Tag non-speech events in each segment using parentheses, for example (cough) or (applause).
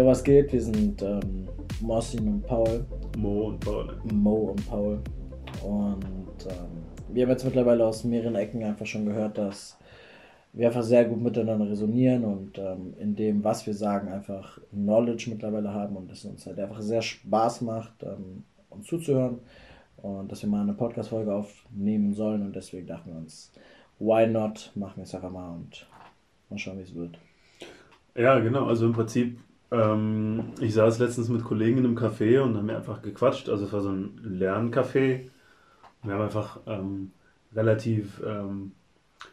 Ja, was geht? Wir sind ähm, Marcin und Paul. Mo und Paul. Mo und Paul. Und ähm, wir haben jetzt mittlerweile aus mehreren Ecken einfach schon gehört, dass wir einfach sehr gut miteinander resonieren und ähm, in dem, was wir sagen, einfach Knowledge mittlerweile haben und es uns halt einfach sehr Spaß macht, ähm, uns zuzuhören und dass wir mal eine Podcast-Folge aufnehmen sollen und deswegen dachten wir uns, why not, machen wir es einfach mal und mal schauen, wie es wird. Ja, genau, also im Prinzip, ähm, ich saß letztens mit Kollegen in einem Café und haben mir einfach gequatscht, also es war so ein Lerncafé. Wir haben einfach ähm, relativ ähm,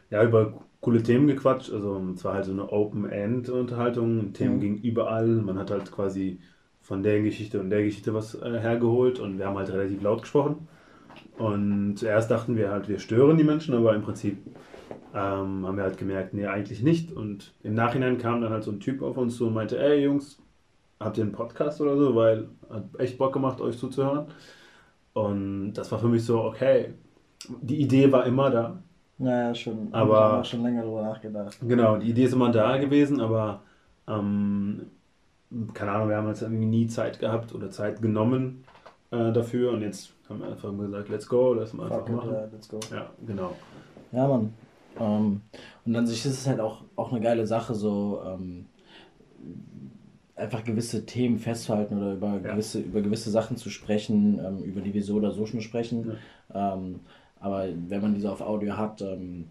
ja, über coole Themen gequatscht. Also es war halt so eine Open-End-Unterhaltung. Themen mhm. ging überall. Man hat halt quasi von der Geschichte und der Geschichte was äh, hergeholt und wir haben halt relativ laut gesprochen. Und zuerst dachten wir halt, wir stören die Menschen, aber im Prinzip ähm, haben wir halt gemerkt, nee, eigentlich nicht. Und im Nachhinein kam dann halt so ein Typ auf uns zu und meinte, ey Jungs, habt ihr einen Podcast oder so? Weil hat echt Bock gemacht, euch zuzuhören. Und das war für mich so, okay, die Idee war immer da. Naja, schon. Aber schon länger darüber nachgedacht. Genau, die Idee ist immer da gewesen, aber ähm, keine Ahnung, wir haben jetzt irgendwie nie Zeit gehabt oder Zeit genommen äh, dafür und jetzt haben wir einfach gesagt, let's go, lass mal einfach machen. Ja, let's go. Ja, genau. Ja, Mann. Ähm, und an sich ist es halt auch, auch eine geile Sache, so ähm, einfach gewisse Themen festzuhalten oder über, ja. gewisse, über gewisse Sachen zu sprechen, ähm, über die wir so oder so schon sprechen. Ja. Ähm, aber wenn man diese auf Audio hat, ähm,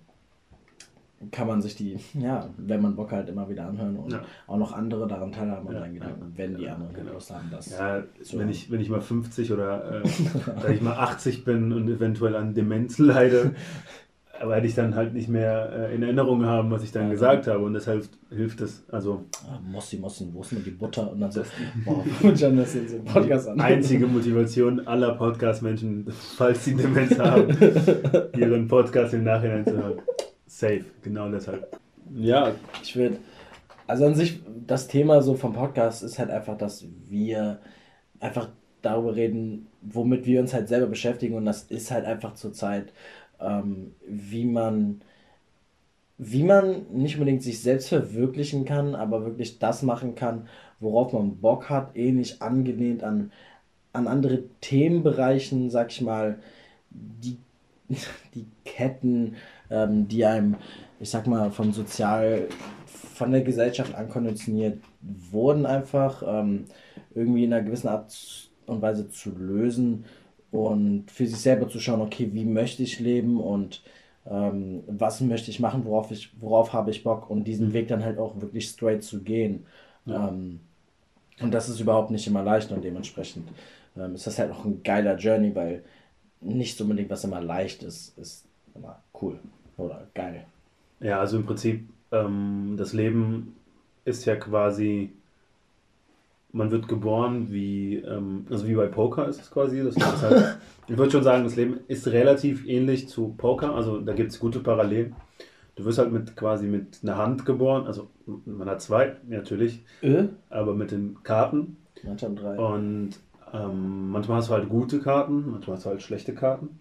kann man sich die, (laughs) ja, wenn man Bock hat, immer wieder anhören und ja. auch noch andere daran teilhaben an ja, Gedanken, wenn die anderen genau. Lust haben, das. Ja, wenn ich, wenn ich mal 50 oder äh, (laughs) wenn ich mal 80 bin und eventuell an Demenz leide, (laughs) werde ich dann halt nicht mehr äh, in Erinnerung haben, was ich dann ja, gesagt habe. Und deshalb hilft es. Also. Ah, Mossi, Mossi, wo ist denn die Butter? Und dann so, (laughs) boah, und dann das in so Podcast an. Einzige Motivation aller Podcast-Menschen, (laughs) falls sie Demenz haben, (laughs) ihren Podcast im Nachhinein zu hören. Safe, genau deshalb. Ja, ich würde. Also an sich, das Thema so vom Podcast ist halt einfach, dass wir einfach darüber reden, womit wir uns halt selber beschäftigen. Und das ist halt einfach zurzeit ähm, wie man wie man nicht unbedingt sich selbst verwirklichen kann, aber wirklich das machen kann, worauf man Bock hat, ähnlich angelehnt an, an andere Themenbereichen, sag ich mal, die, (laughs) die Ketten, ähm, die einem, ich sag mal, von sozial, von der Gesellschaft ankonditioniert wurden, einfach ähm, irgendwie in einer gewissen Art und Weise zu lösen und für sich selber zu schauen, okay, wie möchte ich leben und ähm, was möchte ich machen, worauf, ich, worauf habe ich Bock und diesen mhm. Weg dann halt auch wirklich straight zu gehen. Ja. Ähm, und das ist überhaupt nicht immer leicht und dementsprechend ähm, ist das halt auch ein geiler Journey, weil nicht unbedingt was immer leicht ist, ist immer cool oder geil. Ja, also im Prinzip, ähm, das Leben ist ja quasi man wird geboren wie, ähm, also wie bei Poker ist es quasi. Das ist halt, (laughs) ich würde schon sagen, das Leben ist relativ ähnlich zu Poker, also da gibt es gute Parallelen. Du wirst halt mit quasi mit einer Hand geboren, also man hat zwei, natürlich, äh? aber mit den Karten. Manchmal drei. Und ähm, manchmal hast du halt gute Karten, manchmal hast du halt schlechte Karten.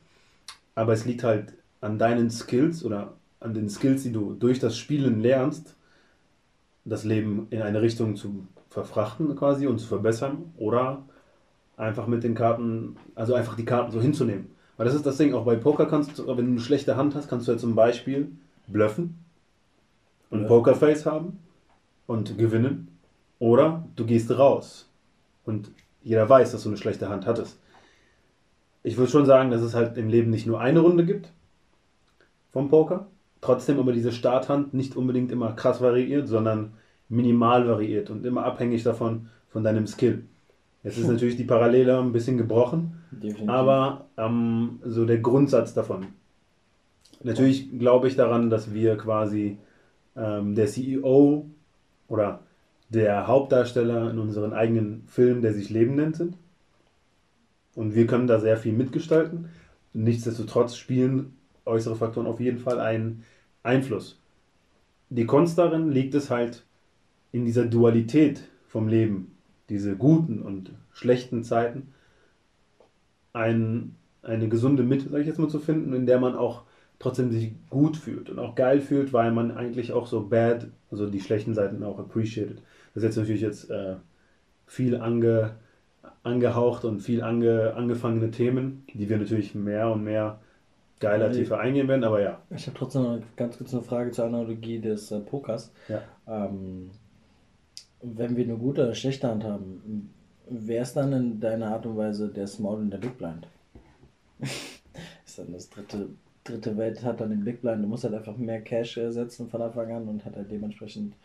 Aber es liegt halt an deinen Skills oder an den Skills, die du durch das Spielen lernst, das Leben in eine Richtung zu verfrachten quasi und zu verbessern oder einfach mit den Karten, also einfach die Karten so hinzunehmen. Weil das ist das Ding, auch bei Poker kannst du, wenn du eine schlechte Hand hast, kannst du ja zum Beispiel bluffen und ja. Pokerface haben und gewinnen. Oder du gehst raus und jeder weiß, dass du eine schlechte Hand hattest. Ich würde schon sagen, dass es halt im Leben nicht nur eine Runde gibt vom Poker. Trotzdem aber diese Starthand nicht unbedingt immer krass variiert, sondern minimal variiert und immer abhängig davon von deinem Skill. Jetzt ist natürlich die Parallele ein bisschen gebrochen, Definitiv. aber ähm, so der Grundsatz davon. Natürlich glaube ich daran, dass wir quasi ähm, der CEO oder der Hauptdarsteller in unseren eigenen Film, der sich Leben nennt, sind. Und wir können da sehr viel mitgestalten. Nichtsdestotrotz spielen äußere Faktoren auf jeden Fall einen Einfluss. Die Kunst darin liegt es halt, in dieser Dualität vom Leben, diese guten und schlechten Zeiten, ein, eine gesunde Mitte, sage ich jetzt mal, zu finden, in der man auch trotzdem sich gut fühlt und auch geil fühlt, weil man eigentlich auch so bad, also die schlechten Seiten auch appreciated. Das ist jetzt natürlich jetzt äh, viel ange, angehaucht und viel ange, angefangene Themen, die wir natürlich mehr und mehr geiler, tiefer eingehen werden, aber ja. Ich habe trotzdem noch ganz kurz eine Frage zur Analogie des äh, Pokers. Ja. Ähm, wenn wir eine gute oder schlechte Hand haben, wer ist dann in deiner Art und Weise der Small und der Big Blind? (laughs) ist dann das dritte, dritte Welt, hat dann den Big Blind, du musst halt einfach mehr Cash ersetzen von Anfang an und hat halt dementsprechend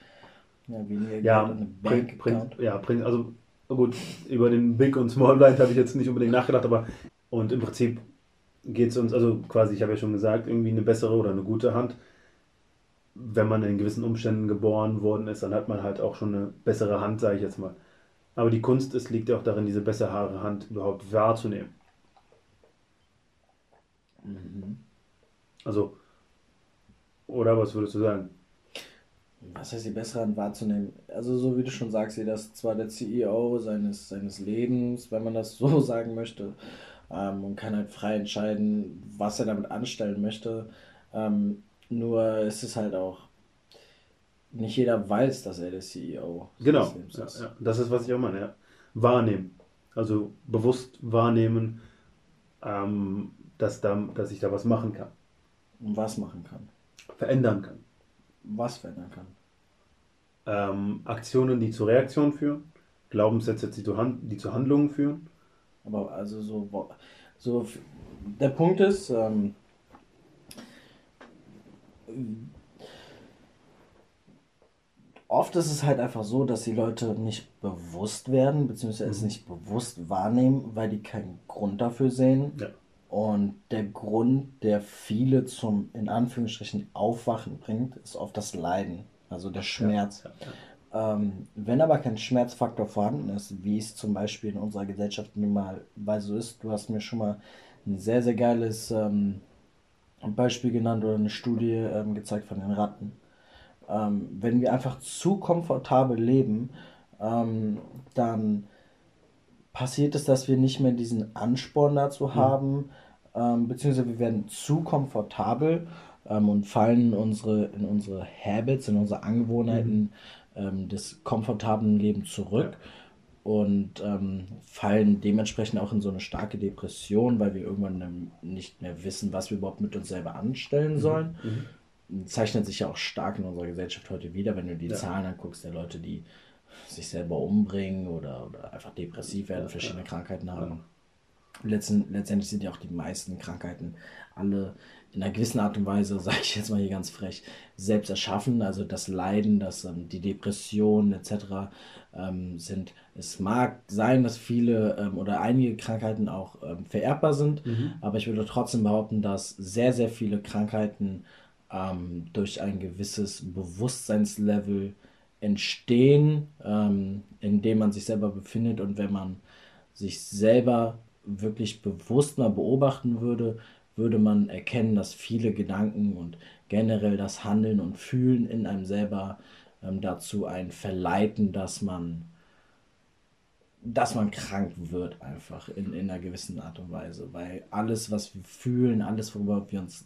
ja, weniger Ja, Geld und bringt, bringt, ja, bringt, also gut, über den Big und Small Blind habe ich jetzt nicht unbedingt nachgedacht, aber und im Prinzip geht es uns, also quasi, ich habe ja schon gesagt, irgendwie eine bessere oder eine gute Hand. Wenn man in gewissen Umständen geboren worden ist, dann hat man halt auch schon eine bessere Hand, sage ich jetzt mal. Aber die Kunst ist, liegt ja auch darin, diese bessere Hand überhaupt wahrzunehmen. Mhm. Also, oder was würdest du sagen? Was heißt die bessere Hand wahrzunehmen? Also so wie du schon sagst, jeder ist zwar der CEO seines, seines Lebens, wenn man das (laughs) so sagen möchte, ähm, und kann halt frei entscheiden, was er damit anstellen möchte. Ähm, nur ist es halt auch, nicht jeder weiß, dass er der CEO Genau, seines Lebens ja, ist. ja. das ist, was ich auch meine. Ja. Wahrnehmen. Also bewusst wahrnehmen, ähm, dass, da, dass ich da was machen kann, Und was machen kann. verändern kann. Was verändern kann. Ähm, Aktionen, die zur Reaktion führen, Glaubenssätze, die zu, Hand, die zu Handlungen führen. Aber also so, so der Punkt ist, ähm, oft ist es halt einfach so, dass die Leute nicht bewusst werden, beziehungsweise es Mhm. nicht bewusst wahrnehmen, weil die keinen Grund dafür sehen. Ja. Und der Grund, der viele zum, in Anführungsstrichen, Aufwachen bringt, ist oft das Leiden, also der Schmerz. Ja, ja. Ähm, wenn aber kein Schmerzfaktor vorhanden ist, wie es zum Beispiel in unserer Gesellschaft nun mal weil so ist, du hast mir schon mal ein sehr, sehr geiles ähm, Beispiel genannt oder eine Studie ähm, gezeigt von den Ratten. Ähm, wenn wir einfach zu komfortabel leben, ähm, dann passiert es, dass wir nicht mehr diesen Ansporn dazu haben, ähm, beziehungsweise wir werden zu komfortabel ähm, und fallen in unsere, in unsere Habits, in unsere Angewohnheiten ähm, des komfortablen Lebens zurück und ähm, fallen dementsprechend auch in so eine starke Depression, weil wir irgendwann nicht mehr wissen, was wir überhaupt mit uns selber anstellen sollen. Zeichnet sich ja auch stark in unserer Gesellschaft heute wieder, wenn du die Ja. Zahlen anguckst, der Leute, die sich selber umbringen oder, oder einfach depressiv werden, verschiedene Krankheiten haben. Letzten, letztendlich sind ja auch die meisten Krankheiten alle in einer gewissen Art und Weise, (laughs) sage ich jetzt mal hier ganz frech, selbst erschaffen. Also das Leiden, das, ähm, die Depression etc. Ähm, sind. Es mag sein, dass viele ähm, oder einige Krankheiten auch ähm, vererbbar sind, aber ich würde trotzdem behaupten, dass sehr, sehr viele Krankheiten ähm, durch ein gewisses Bewusstseinslevel entstehen, ähm, in dem man sich selber befindet und wenn man sich selber wirklich bewusst mal beobachten würde, würde man erkennen, dass viele Gedanken und generell das Handeln und Fühlen in einem selber ähm, dazu einen verleiten, dass man dass man krank wird einfach in, in einer gewissen Art und Weise, weil alles, was wir fühlen, alles, worüber wir uns,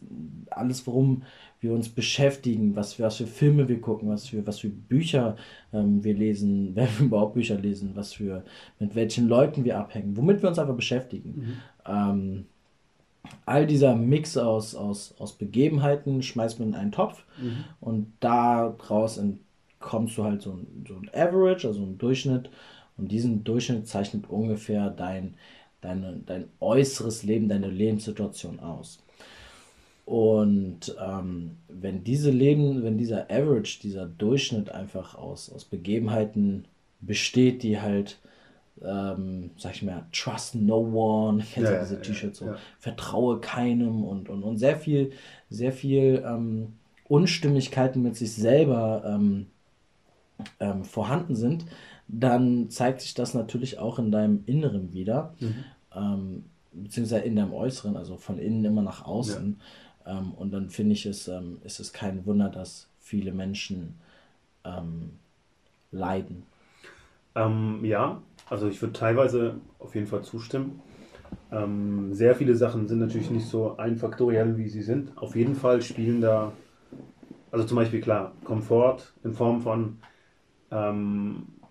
alles, worum wir uns beschäftigen, was, was für Filme wir gucken, was für, was für Bücher ähm, wir lesen, (laughs) wenn wir überhaupt Bücher lesen, was für, mit welchen Leuten wir abhängen, womit wir uns einfach beschäftigen. Ähm, all dieser Mix aus, aus, aus Begebenheiten schmeißt man in einen Topf und daraus kommst du halt so ein, so ein Average, also ein Durchschnitt. Und diesen Durchschnitt zeichnet ungefähr dein, deine, dein äußeres Leben, deine Lebenssituation aus. Und ähm, wenn diese Leben, wenn dieser Average, dieser Durchschnitt einfach aus, aus Begebenheiten besteht, die halt, ähm, sag ich mal, trust no one, (laughs) kennst du Ja, diese ja, T-Shirts so, ja. vertraue keinem und, und, und sehr viel, sehr viel ähm, Unstimmigkeiten mit sich selber ähm, ähm, vorhanden sind, dann zeigt sich das natürlich auch in deinem Inneren wieder, ähm, beziehungsweise in deinem Äußeren, also von innen immer nach außen. Ähm, und dann finde ich es, ähm, ist es kein Wunder, dass viele Menschen ähm, leiden. Ähm, ja, also ich würde teilweise auf jeden Fall zustimmen. Ähm, sehr viele Sachen sind natürlich nicht so einfaktoriell, wie sie sind. Auf jeden Fall spielen da, also zum Beispiel klar, Komfort in Form von,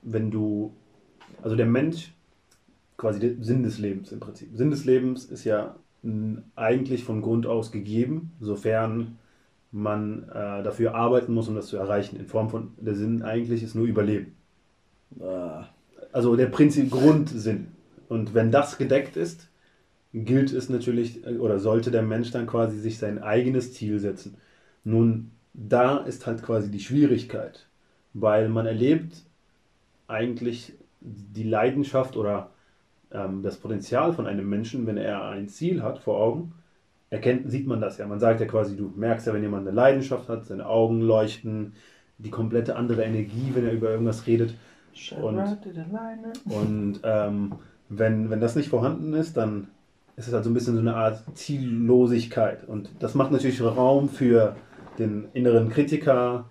wenn du Also der Mensch, quasi der Sinn des Lebens im Prinzip. Sinn des Lebens ist ja eigentlich von Grund aus gegeben, sofern man äh, dafür arbeiten muss, um das zu erreichen. In Form von, der Sinn eigentlich ist nur Überleben. Äh, Also der Prinzip Grundsinn. Und wenn das gedeckt ist, gilt es natürlich äh, oder sollte der Mensch dann quasi sich sein eigenes Ziel setzen. Nun, da ist halt quasi die Schwierigkeit, weil man erlebt eigentlich die Leidenschaft oder ähm, das Potenzial von einem Menschen, wenn er ein Ziel hat vor Augen, erkennt, sieht man das ja. Man sagt ja quasi, du merkst ja, wenn jemand eine Leidenschaft hat, seine Augen leuchten, die komplette andere Energie, wenn er über irgendwas redet. Und- Und ähm, wenn, wenn das nicht vorhanden ist, dann ist es halt so ein bisschen so eine Art Ziellosigkeit. Und das macht natürlich Raum für den inneren Kritiker,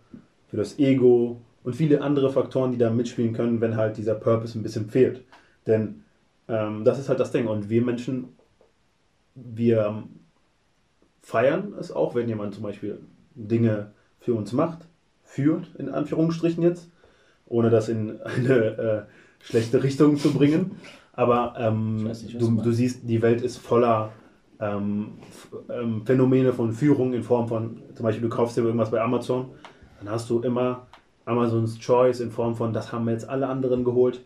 für das Ego und viele andere Faktoren, die da mitspielen können, wenn halt dieser Purpose ein bisschen fehlt. Denn ähm, das ist halt das Ding. Und wir Menschen, wir ähm, feiern es auch, wenn jemand zum Beispiel Dinge für uns macht, führt, in Anführungsstrichen jetzt, ohne das in eine äh, schlechte Richtung zu bringen. Aber ähm, nicht, du du, siehst, die Welt ist voller ähm, ähm, Phänomene von Führung in Form von, zum Beispiel du kaufst dir irgendwas bei Amazon, dann hast du immer Amazons Choice in Form von, das haben jetzt alle anderen geholt,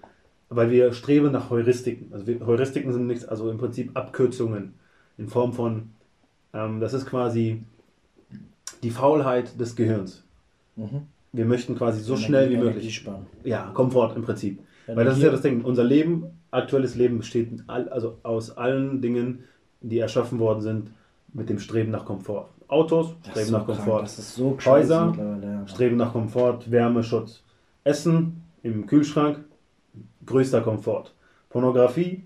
weil wir streben nach Heuristiken. Also wir, Heuristiken sind nichts, also im Prinzip Abkürzungen in Form von, ähm, das ist quasi die Faulheit des Gehirns. Mhm. Wir möchten quasi so schnell wie Energie möglich. sparen. Ja, Komfort im Prinzip. Weil das ist ja das Ding. Unser Leben, aktuelles Leben besteht all, also aus allen Dingen, die erschaffen worden sind, mit dem Streben nach Komfort. Autos streben nach krank, Komfort. So Häuser, ja. Streben nach Komfort, Wärme, Schutz. Essen im Kühlschrank, größter Komfort. Pornografie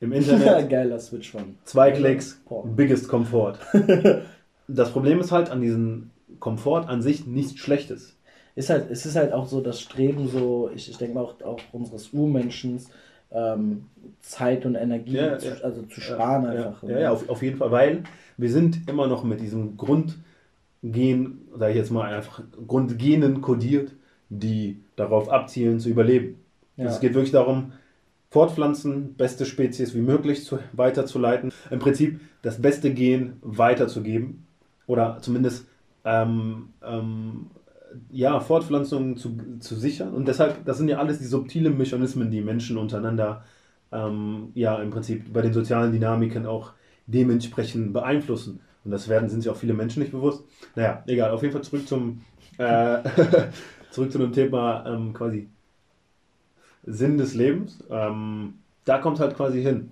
im (laughs) Internet, Geiler Switch von. zwei Klicks, Porn. biggest Komfort. (laughs) Das Problem ist halt an diesem Komfort an sich nichts Schlechtes. Ist halt, es ist halt auch so das Streben, so, ich, ich denke mal auch, auch unseres Urmenschen, ähm, Zeit und Energie Ja, zu, also zu sparen ja, einfach. Ja, ja, auf, auf jeden Fall, weil wir sind immer noch mit diesem Grundgen, sage ich jetzt mal einfach, Grundgenen kodiert, die darauf abzielen zu überleben. Es geht wirklich darum, fortpflanzen, beste Spezies wie möglich zu, weiterzuleiten, im Prinzip das beste Gen weiterzugeben oder zumindest ähm, ähm, ja, Fortpflanzung zu, zu sichern. Und deshalb, das sind ja alles die subtilen Mechanismen, die Menschen untereinander ähm, ja im Prinzip bei den sozialen Dynamiken auch dementsprechend beeinflussen. Und das werden, sind sich auch viele Menschen nicht bewusst. Naja, egal, auf jeden Fall zurück zum äh, (laughs) zurück zu dem Thema ähm, quasi Sinn des Lebens. Ähm, da kommt halt quasi hin.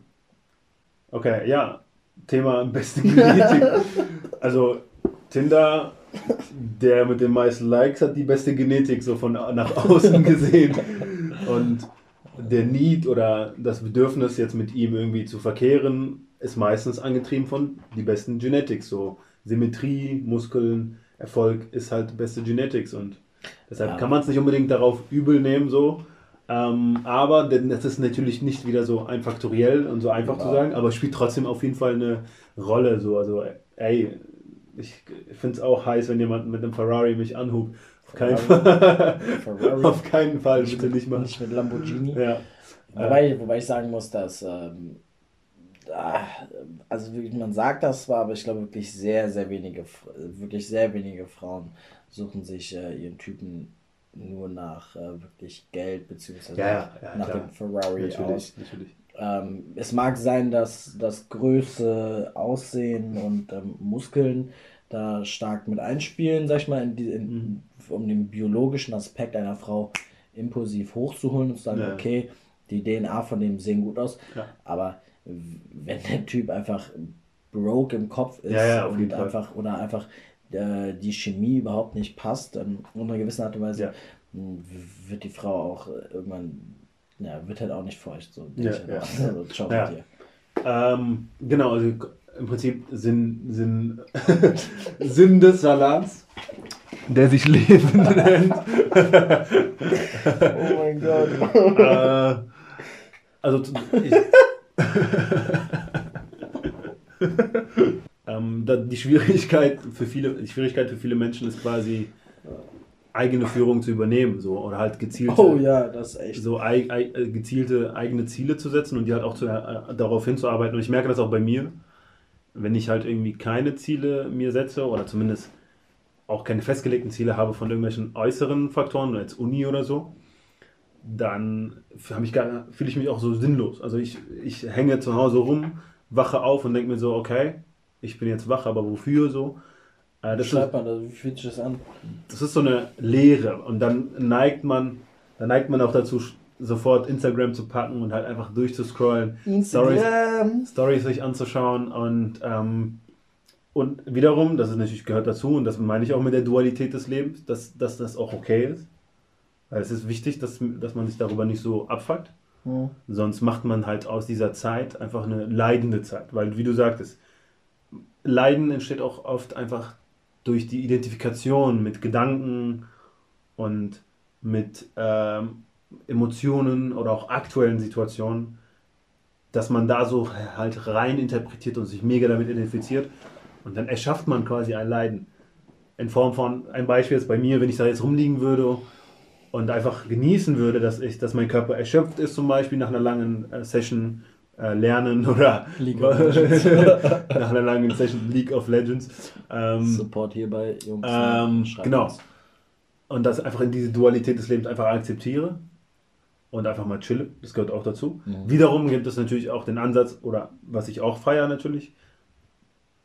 Okay, ja, Thema beste Genetik. (laughs) also Tinder, der mit den meisten Likes hat die beste Genetik so von nach außen (laughs) gesehen. Und der Need oder das Bedürfnis jetzt mit ihm irgendwie zu verkehren, ist meistens angetrieben von die besten Genetics. So Symmetrie, Muskeln, Erfolg ist halt beste Genetics und deshalb Ja. kann man es nicht unbedingt darauf übel nehmen so. Ähm, aber denn das ist natürlich nicht wieder so einfaktoriell und so einfach zu Ja. sagen, aber spielt trotzdem auf jeden Fall eine Rolle. So, also ey, ich finde es auch heiß, wenn jemand mit einem Ferrari mich anhubt. Auf keinen Fall. (laughs) Auf keinen Fall, Nicht bitte mit, nicht machen. nicht mit Lamborghini. Ja. Wobei, wobei ich sagen muss, dass, ähm, ah, also wirklich, man sagt das zwar, aber ich glaube wirklich sehr, sehr wenige, wirklich sehr wenige Frauen suchen sich äh, ihren Typen nur nach äh, wirklich Geld beziehungsweise Ja, ja, nach klar. dem Ferrari aus. Natürlich, natürlich. Ähm, es mag sein, dass das Größe, Aussehen und ähm, Muskeln da stark mit einspielen, sag ich mal, in die, in, Mhm. um den biologischen Aspekt einer Frau impulsiv hochzuholen und zu sagen, Ja. okay, die DNA von dem sehen gut aus, Ja. aber wenn der Typ einfach broke im Kopf ist Ja, und jeden Fall. einfach oder einfach äh, die Chemie überhaupt nicht passt, dann in einer gewissen Art und Weise wird die Frau auch äh, irgendwann, ja, wird halt auch nicht feucht. So, Ja, ich ja. Also, ciao Ja. mit dir. Ähm, genau, also im Prinzip Sinn, Sinn, (laughs) Sinn des Salats, der sich Leben (laughs) nennt. Oh mein Gott. (laughs) äh, also ich, ähm, da, die Schwierigkeit für viele, die Schwierigkeit für viele Menschen ist quasi eigene Führung zu übernehmen, so oder halt gezielte, Oh ja, das ist echt. so ei, ei, äh, gezielte eigene Ziele zu setzen und die halt auch zu, äh, darauf hinzuarbeiten. Und ich merke das auch bei mir, wenn ich halt irgendwie keine Ziele mir setze oder zumindest auch keine festgelegten Ziele habe von irgendwelchen äußeren Faktoren, als Uni oder so, dann habe ich fühle ich mich auch so sinnlos. Also ich, ich hänge zu Hause rum, wache auf und denke mir so, okay, ich bin jetzt wach, aber wofür so? Wie das schreibt man das? Wie fühlt sich das an? das ist so eine Leere und dann neigt man, dann neigt man auch dazu, sofort Instagram zu packen und halt einfach durchzuscrollen, Stories, Instagram. Stories sich anzuschauen und ähm, und wiederum, das ist natürlich gehört dazu und das meine ich auch mit der Dualität des Lebens, dass, dass das auch okay ist. Weil es ist wichtig, dass, dass man sich darüber nicht so abfuckt. Hm. Sonst macht man halt aus dieser Zeit einfach eine leidende Zeit. Weil, wie du sagtest, Leiden entsteht auch oft einfach durch die Identifikation mit Gedanken und mit ähm, Emotionen oder auch aktuellen Situationen, dass man da so halt rein interpretiert und sich mega damit identifiziert. Und dann erschafft man quasi ein Leiden. In Form von, ein Beispiel ist bei mir, wenn ich da jetzt rumliegen würde und einfach genießen würde, dass ich, dass mein Körper erschöpft ist, zum Beispiel nach einer langen äh, Session äh, lernen oder League of (laughs) nach einer langen Session League of Legends. Ähm, Support hierbei, Jungs. ähm, Schreibt genau. uns. und das einfach in diese Dualität des Lebens einfach akzeptiere und einfach mal chille. Das gehört auch dazu. Mhm. Wiederum gibt es natürlich auch den Ansatz, oder was ich auch feiere natürlich,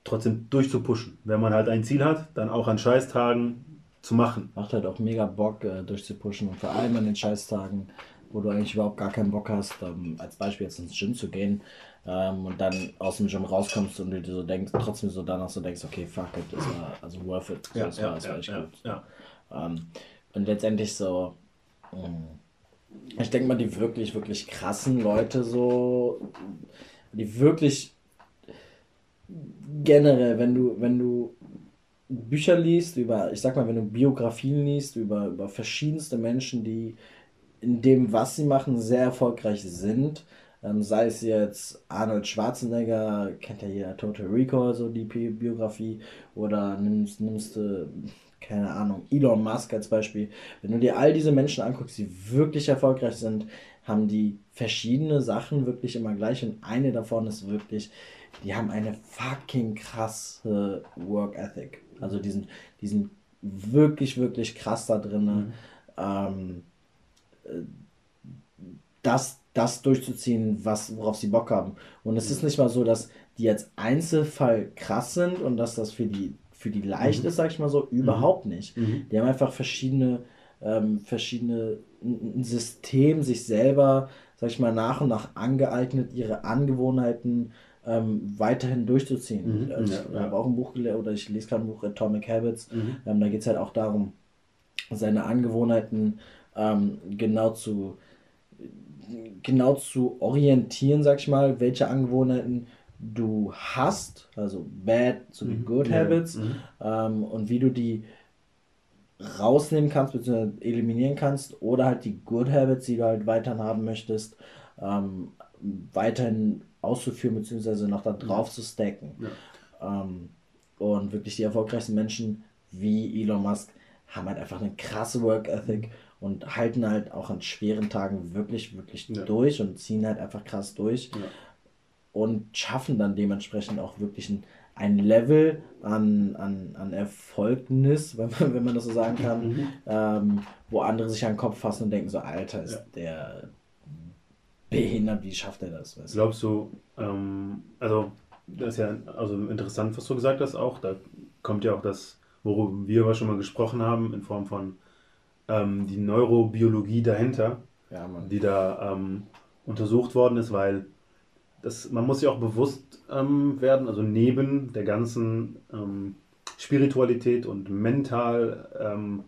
trotzdem durchzupushen. Wenn man halt ein Ziel hat, dann auch an Scheißtagen zu machen. Macht halt auch mega Bock äh, durchzupushen und vor allem an den Scheißtagen, wo du eigentlich überhaupt gar keinen Bock hast, ähm, als Beispiel jetzt ins Gym zu gehen ähm, und dann aus dem Gym rauskommst und du dir so denkst, trotzdem so danach so denkst, okay, fuck it, das war also worth it. So, das war, das war echt gut. ja. Ähm, und letztendlich so, mh, ich denke mal, die wirklich, wirklich krassen Leute so, die wirklich generell, wenn du, wenn du Bücher liest über, ich sag mal, wenn du Biografien liest über, über verschiedenste Menschen, die in dem, was sie machen, sehr erfolgreich sind, ähm, sei es jetzt Arnold Schwarzenegger, kennt ja jeder Total Recall, so die Bi- Biografie, oder nimmst, nimmst du, keine Ahnung, Elon Musk als Beispiel. Wenn du dir all diese Menschen anguckst, die wirklich erfolgreich sind, haben die verschiedene Sachen wirklich immer gleich. Und eine davon ist wirklich, die haben eine fucking krasse Work Ethic. Also die sind, die sind wirklich, wirklich krass da drin, ähm, äh, das, das durchzuziehen, was, worauf sie Bock haben. Und es ist nicht mal so, dass die jetzt Einzelfall krass sind und dass das für die, für die leicht ist, sag ich mal so, überhaupt nicht. Mhm. Die haben einfach verschiedene, ähm, verschiedene, ein System, sich selber, sag ich mal, nach und nach angeeignet, ihre Angewohnheiten ähm, weiterhin durchzuziehen. Mhm, Also ja, ich ja. habe auch ein Buch gelesen, oder ich lese gerade ein Buch Atomic Habits. Mhm. Ähm, da geht es halt auch darum, seine Angewohnheiten ähm, genau zu genau zu orientieren, sag ich mal, welche Angewohnheiten du hast, also bad sowie Mhm. good Ja, habits, mhm. ähm, und wie du die rausnehmen kannst, bzw. eliminieren kannst, oder halt die good habits, die du halt weiterhin haben möchtest, ähm, weiterhin auszuführen, beziehungsweise noch da drauf zu stacken. Ähm, und wirklich die erfolgreichsten Menschen wie Elon Musk haben halt einfach eine krasse Work Ethic und halten halt auch an schweren Tagen wirklich, wirklich Ja. durch und ziehen halt einfach krass durch Ja. und schaffen dann dementsprechend auch wirklich ein, ein Level an, an, an Erfolgnis, wenn man, wenn man das so sagen kann, Mhm. ähm, wo andere sich an den Kopf fassen und denken so, Alter, ist Ja. der behindert, wie schafft er das? Weißt du? Glaubst du, ähm, also das ist ja also interessant, was du gesagt hast auch, da kommt ja auch das, worüber wir aber schon mal gesprochen haben, in Form von ähm, die Neurobiologie dahinter, Ja, die da ähm, untersucht worden ist, weil das, man muss sich auch bewusst ähm, werden, also neben der ganzen ähm, Spiritualität und mental, ähm,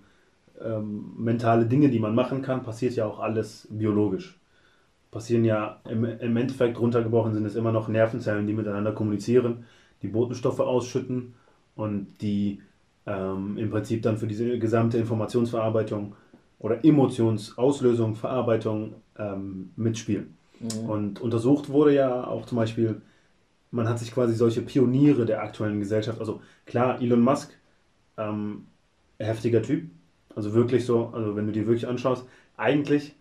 ähm, mentale Dinge, die man machen kann, passiert ja auch alles biologisch. Passieren ja im, im Endeffekt runtergebrochen sind es immer noch Nervenzellen, die miteinander kommunizieren, die Botenstoffe ausschütten und die ähm, im Prinzip dann für diese gesamte Informationsverarbeitung oder Emotionsauslösung, Verarbeitung ähm, mitspielen. Mhm. Und untersucht wurde ja auch zum Beispiel, man hat sich quasi solche Pioniere der aktuellen Gesellschaft, also klar, Elon Musk, ähm, heftiger Typ, Also wirklich so, also wenn du dir wirklich anschaust, eigentlich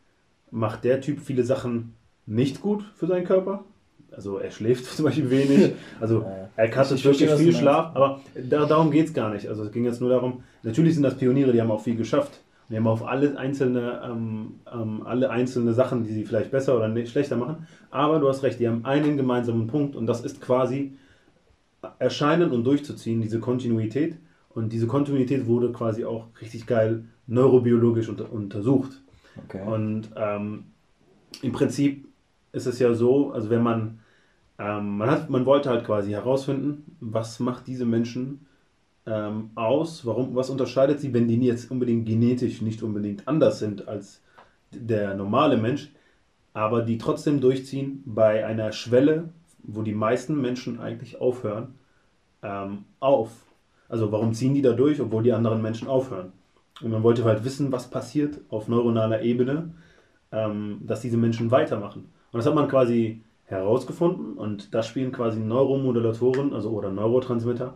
macht der Typ viele Sachen nicht gut für seinen Körper. Also er schläft (laughs) zum Beispiel wenig. Also er kattet wirklich viel Schlaf, aber da, darum geht es gar nicht. Also es ging jetzt nur darum, natürlich sind das Pioniere, die haben auch viel geschafft. Die haben auf alle einzelne, ähm, ähm, alle einzelne Sachen, die sie vielleicht besser oder nicht, schlechter machen. Aber du hast recht, die haben einen gemeinsamen Punkt und das ist quasi erscheinen und durchzuziehen, diese Kontinuität. Und diese Kontinuität wurde quasi auch richtig geil neurobiologisch unter, untersucht. Okay. Und ähm, im Prinzip ist es ja so, also wenn man, ähm, man hat, man wollte halt quasi herausfinden, was macht diese Menschen ähm, aus, warum, was unterscheidet sie, wenn die jetzt unbedingt genetisch nicht unbedingt anders sind als der normale Mensch, aber die trotzdem durchziehen bei einer Schwelle, wo die meisten Menschen eigentlich aufhören, ähm, auf. Also warum ziehen die da durch, obwohl die anderen Menschen aufhören? Und man wollte halt wissen, was passiert auf neuronaler Ebene, ähm, dass diese Menschen weitermachen. Und das hat man quasi herausgefunden und da spielen quasi Neuromodulatoren, also oder Neurotransmitter,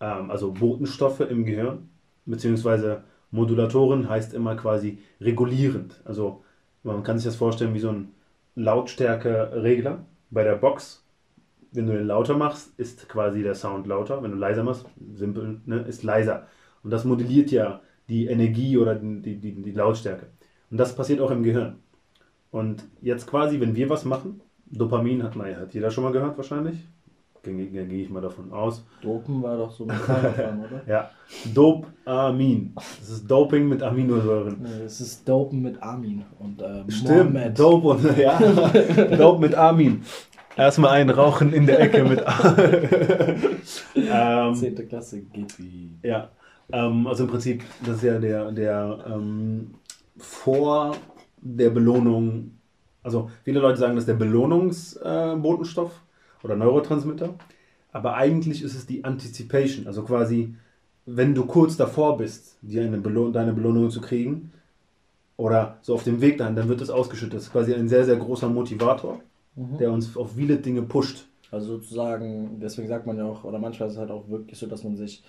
ähm, also Botenstoffe im Gehirn, beziehungsweise Modulatoren heißt immer quasi regulierend. Also man kann sich das vorstellen wie so ein Lautstärke-Regler bei der Box. Wenn du den lauter machst, ist quasi der Sound lauter. Wenn du leiser machst, simpel, ne, ist leiser. Und das modelliert ja die Energie oder die, die, die Lautstärke. Und das passiert auch im Gehirn. Und jetzt quasi, wenn wir was machen, Dopamin hat, naja, hat jeder schon mal gehört wahrscheinlich. Gehe geh ich mal davon aus. Dopen war doch so ein davon, oder? (laughs) ja, Dopamin. Das ist Doping mit Aminosäuren. Nee, das ist Dopen mit Amin. Und, äh, Stimmt, Mohammed. Dope und, (laughs) ja, Dope mit Amin. Erstmal einen rauchen in der Ecke mit (laughs) ähm, Zehnte Klasse geht wie. Ja, ähm, also im Prinzip, das ist ja der, der ähm, vor der Belohnung, also viele Leute sagen, das ist der Belohnungsbotenstoff äh, oder Neurotransmitter, aber eigentlich ist es die Anticipation, also quasi, wenn du kurz davor bist, dir eine Belohn deine Belohnung zu kriegen oder so auf dem Weg dahin, dann wird es ausgeschüttet. Das ist quasi ein sehr, sehr großer Motivator, mhm. der uns auf viele Dinge pusht. Also sozusagen, deswegen sagt man ja auch, oder manchmal ist es halt auch wirklich so, dass man sich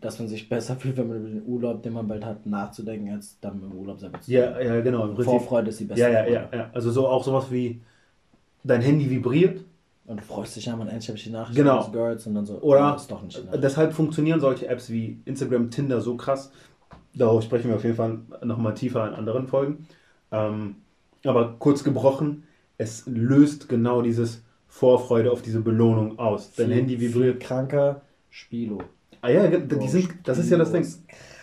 dass man sich besser fühlt, wenn man über den Urlaub, den man bald hat, nachzudenken, als dann im Urlaub selber zu Ja, ja, genau. Im Prinzip, Vorfreude ist die beste. Ja, ja, ja, ja. Also so auch sowas wie dein Handy vibriert. Und du freust dich ja, man endlich habe ich die Nachricht genau. Girls und dann so, Oder oh, ist doch nicht deshalb funktionieren solche Apps wie Instagram, Tinder so krass. Darauf sprechen wir auf jeden Fall nochmal tiefer in anderen Folgen. Ähm, aber kurz gebrochen, es löst genau dieses Vorfreude auf diese Belohnung aus. Dein viel, Handy vibriert. Kranker Spielo. Ah ja, die sind, das ist ja das Ding.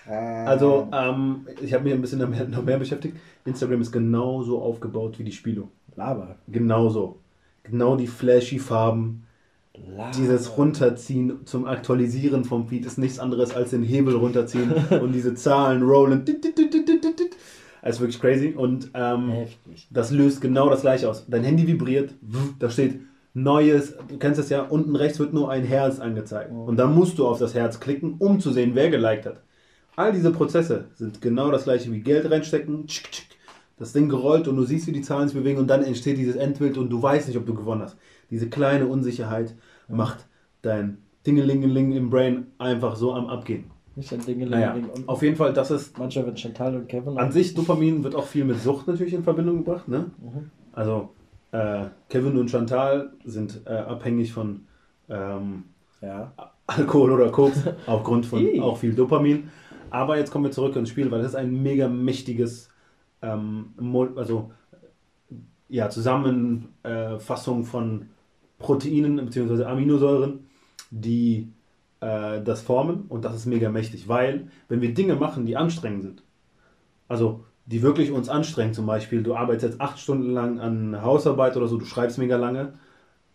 Also, ähm, ich habe mich ein bisschen noch mehr, noch mehr beschäftigt. Instagram ist genauso aufgebaut wie die Spielo. Laber. Genauso. Genau die flashy Farben. Laber. Dieses Runterziehen zum Aktualisieren vom Feed ist nichts anderes als den Hebel runterziehen (laughs) und diese Zahlen rollen. Das ist wirklich crazy. Und ähm, das löst genau das gleiche aus. Dein Handy vibriert, da steht neues, du kennst es ja, unten rechts wird nur ein Herz angezeigt. Und dann musst du auf das Herz klicken, um zu sehen, wer geliked hat. All diese Prozesse sind genau das gleiche wie Geld reinstecken, das Ding gerollt und du siehst, wie die Zahlen sich bewegen und dann entsteht dieses Endbild und du weißt nicht, ob du gewonnen hast. Diese kleine Unsicherheit macht dein Dingelingeling im Brain einfach so am Abgehen. Nicht ein Dingelingeling. Naja, auf jeden Fall, das ist. Manchmal wird Chantal und Kevin. An sich, Dopamin wird auch viel mit Sucht natürlich in Verbindung gebracht. Ne? Mhm. Also, äh, Kevin und Chantal sind äh, abhängig von ähm, ja. Alkohol oder Koks, (laughs) aufgrund von auch viel Dopamin. Aber jetzt kommen wir zurück ins Spiel, weil das ist ein mega mächtiges, ähm, also ja, Zusammenfassung von Proteinen bzw. Aminosäuren, die äh, das formen und das ist mega mächtig, weil wenn wir Dinge machen, die anstrengend sind, also die wirklich uns anstrengen. Zum Beispiel, du arbeitest jetzt acht Stunden lang an Hausarbeit oder so, du schreibst mega lange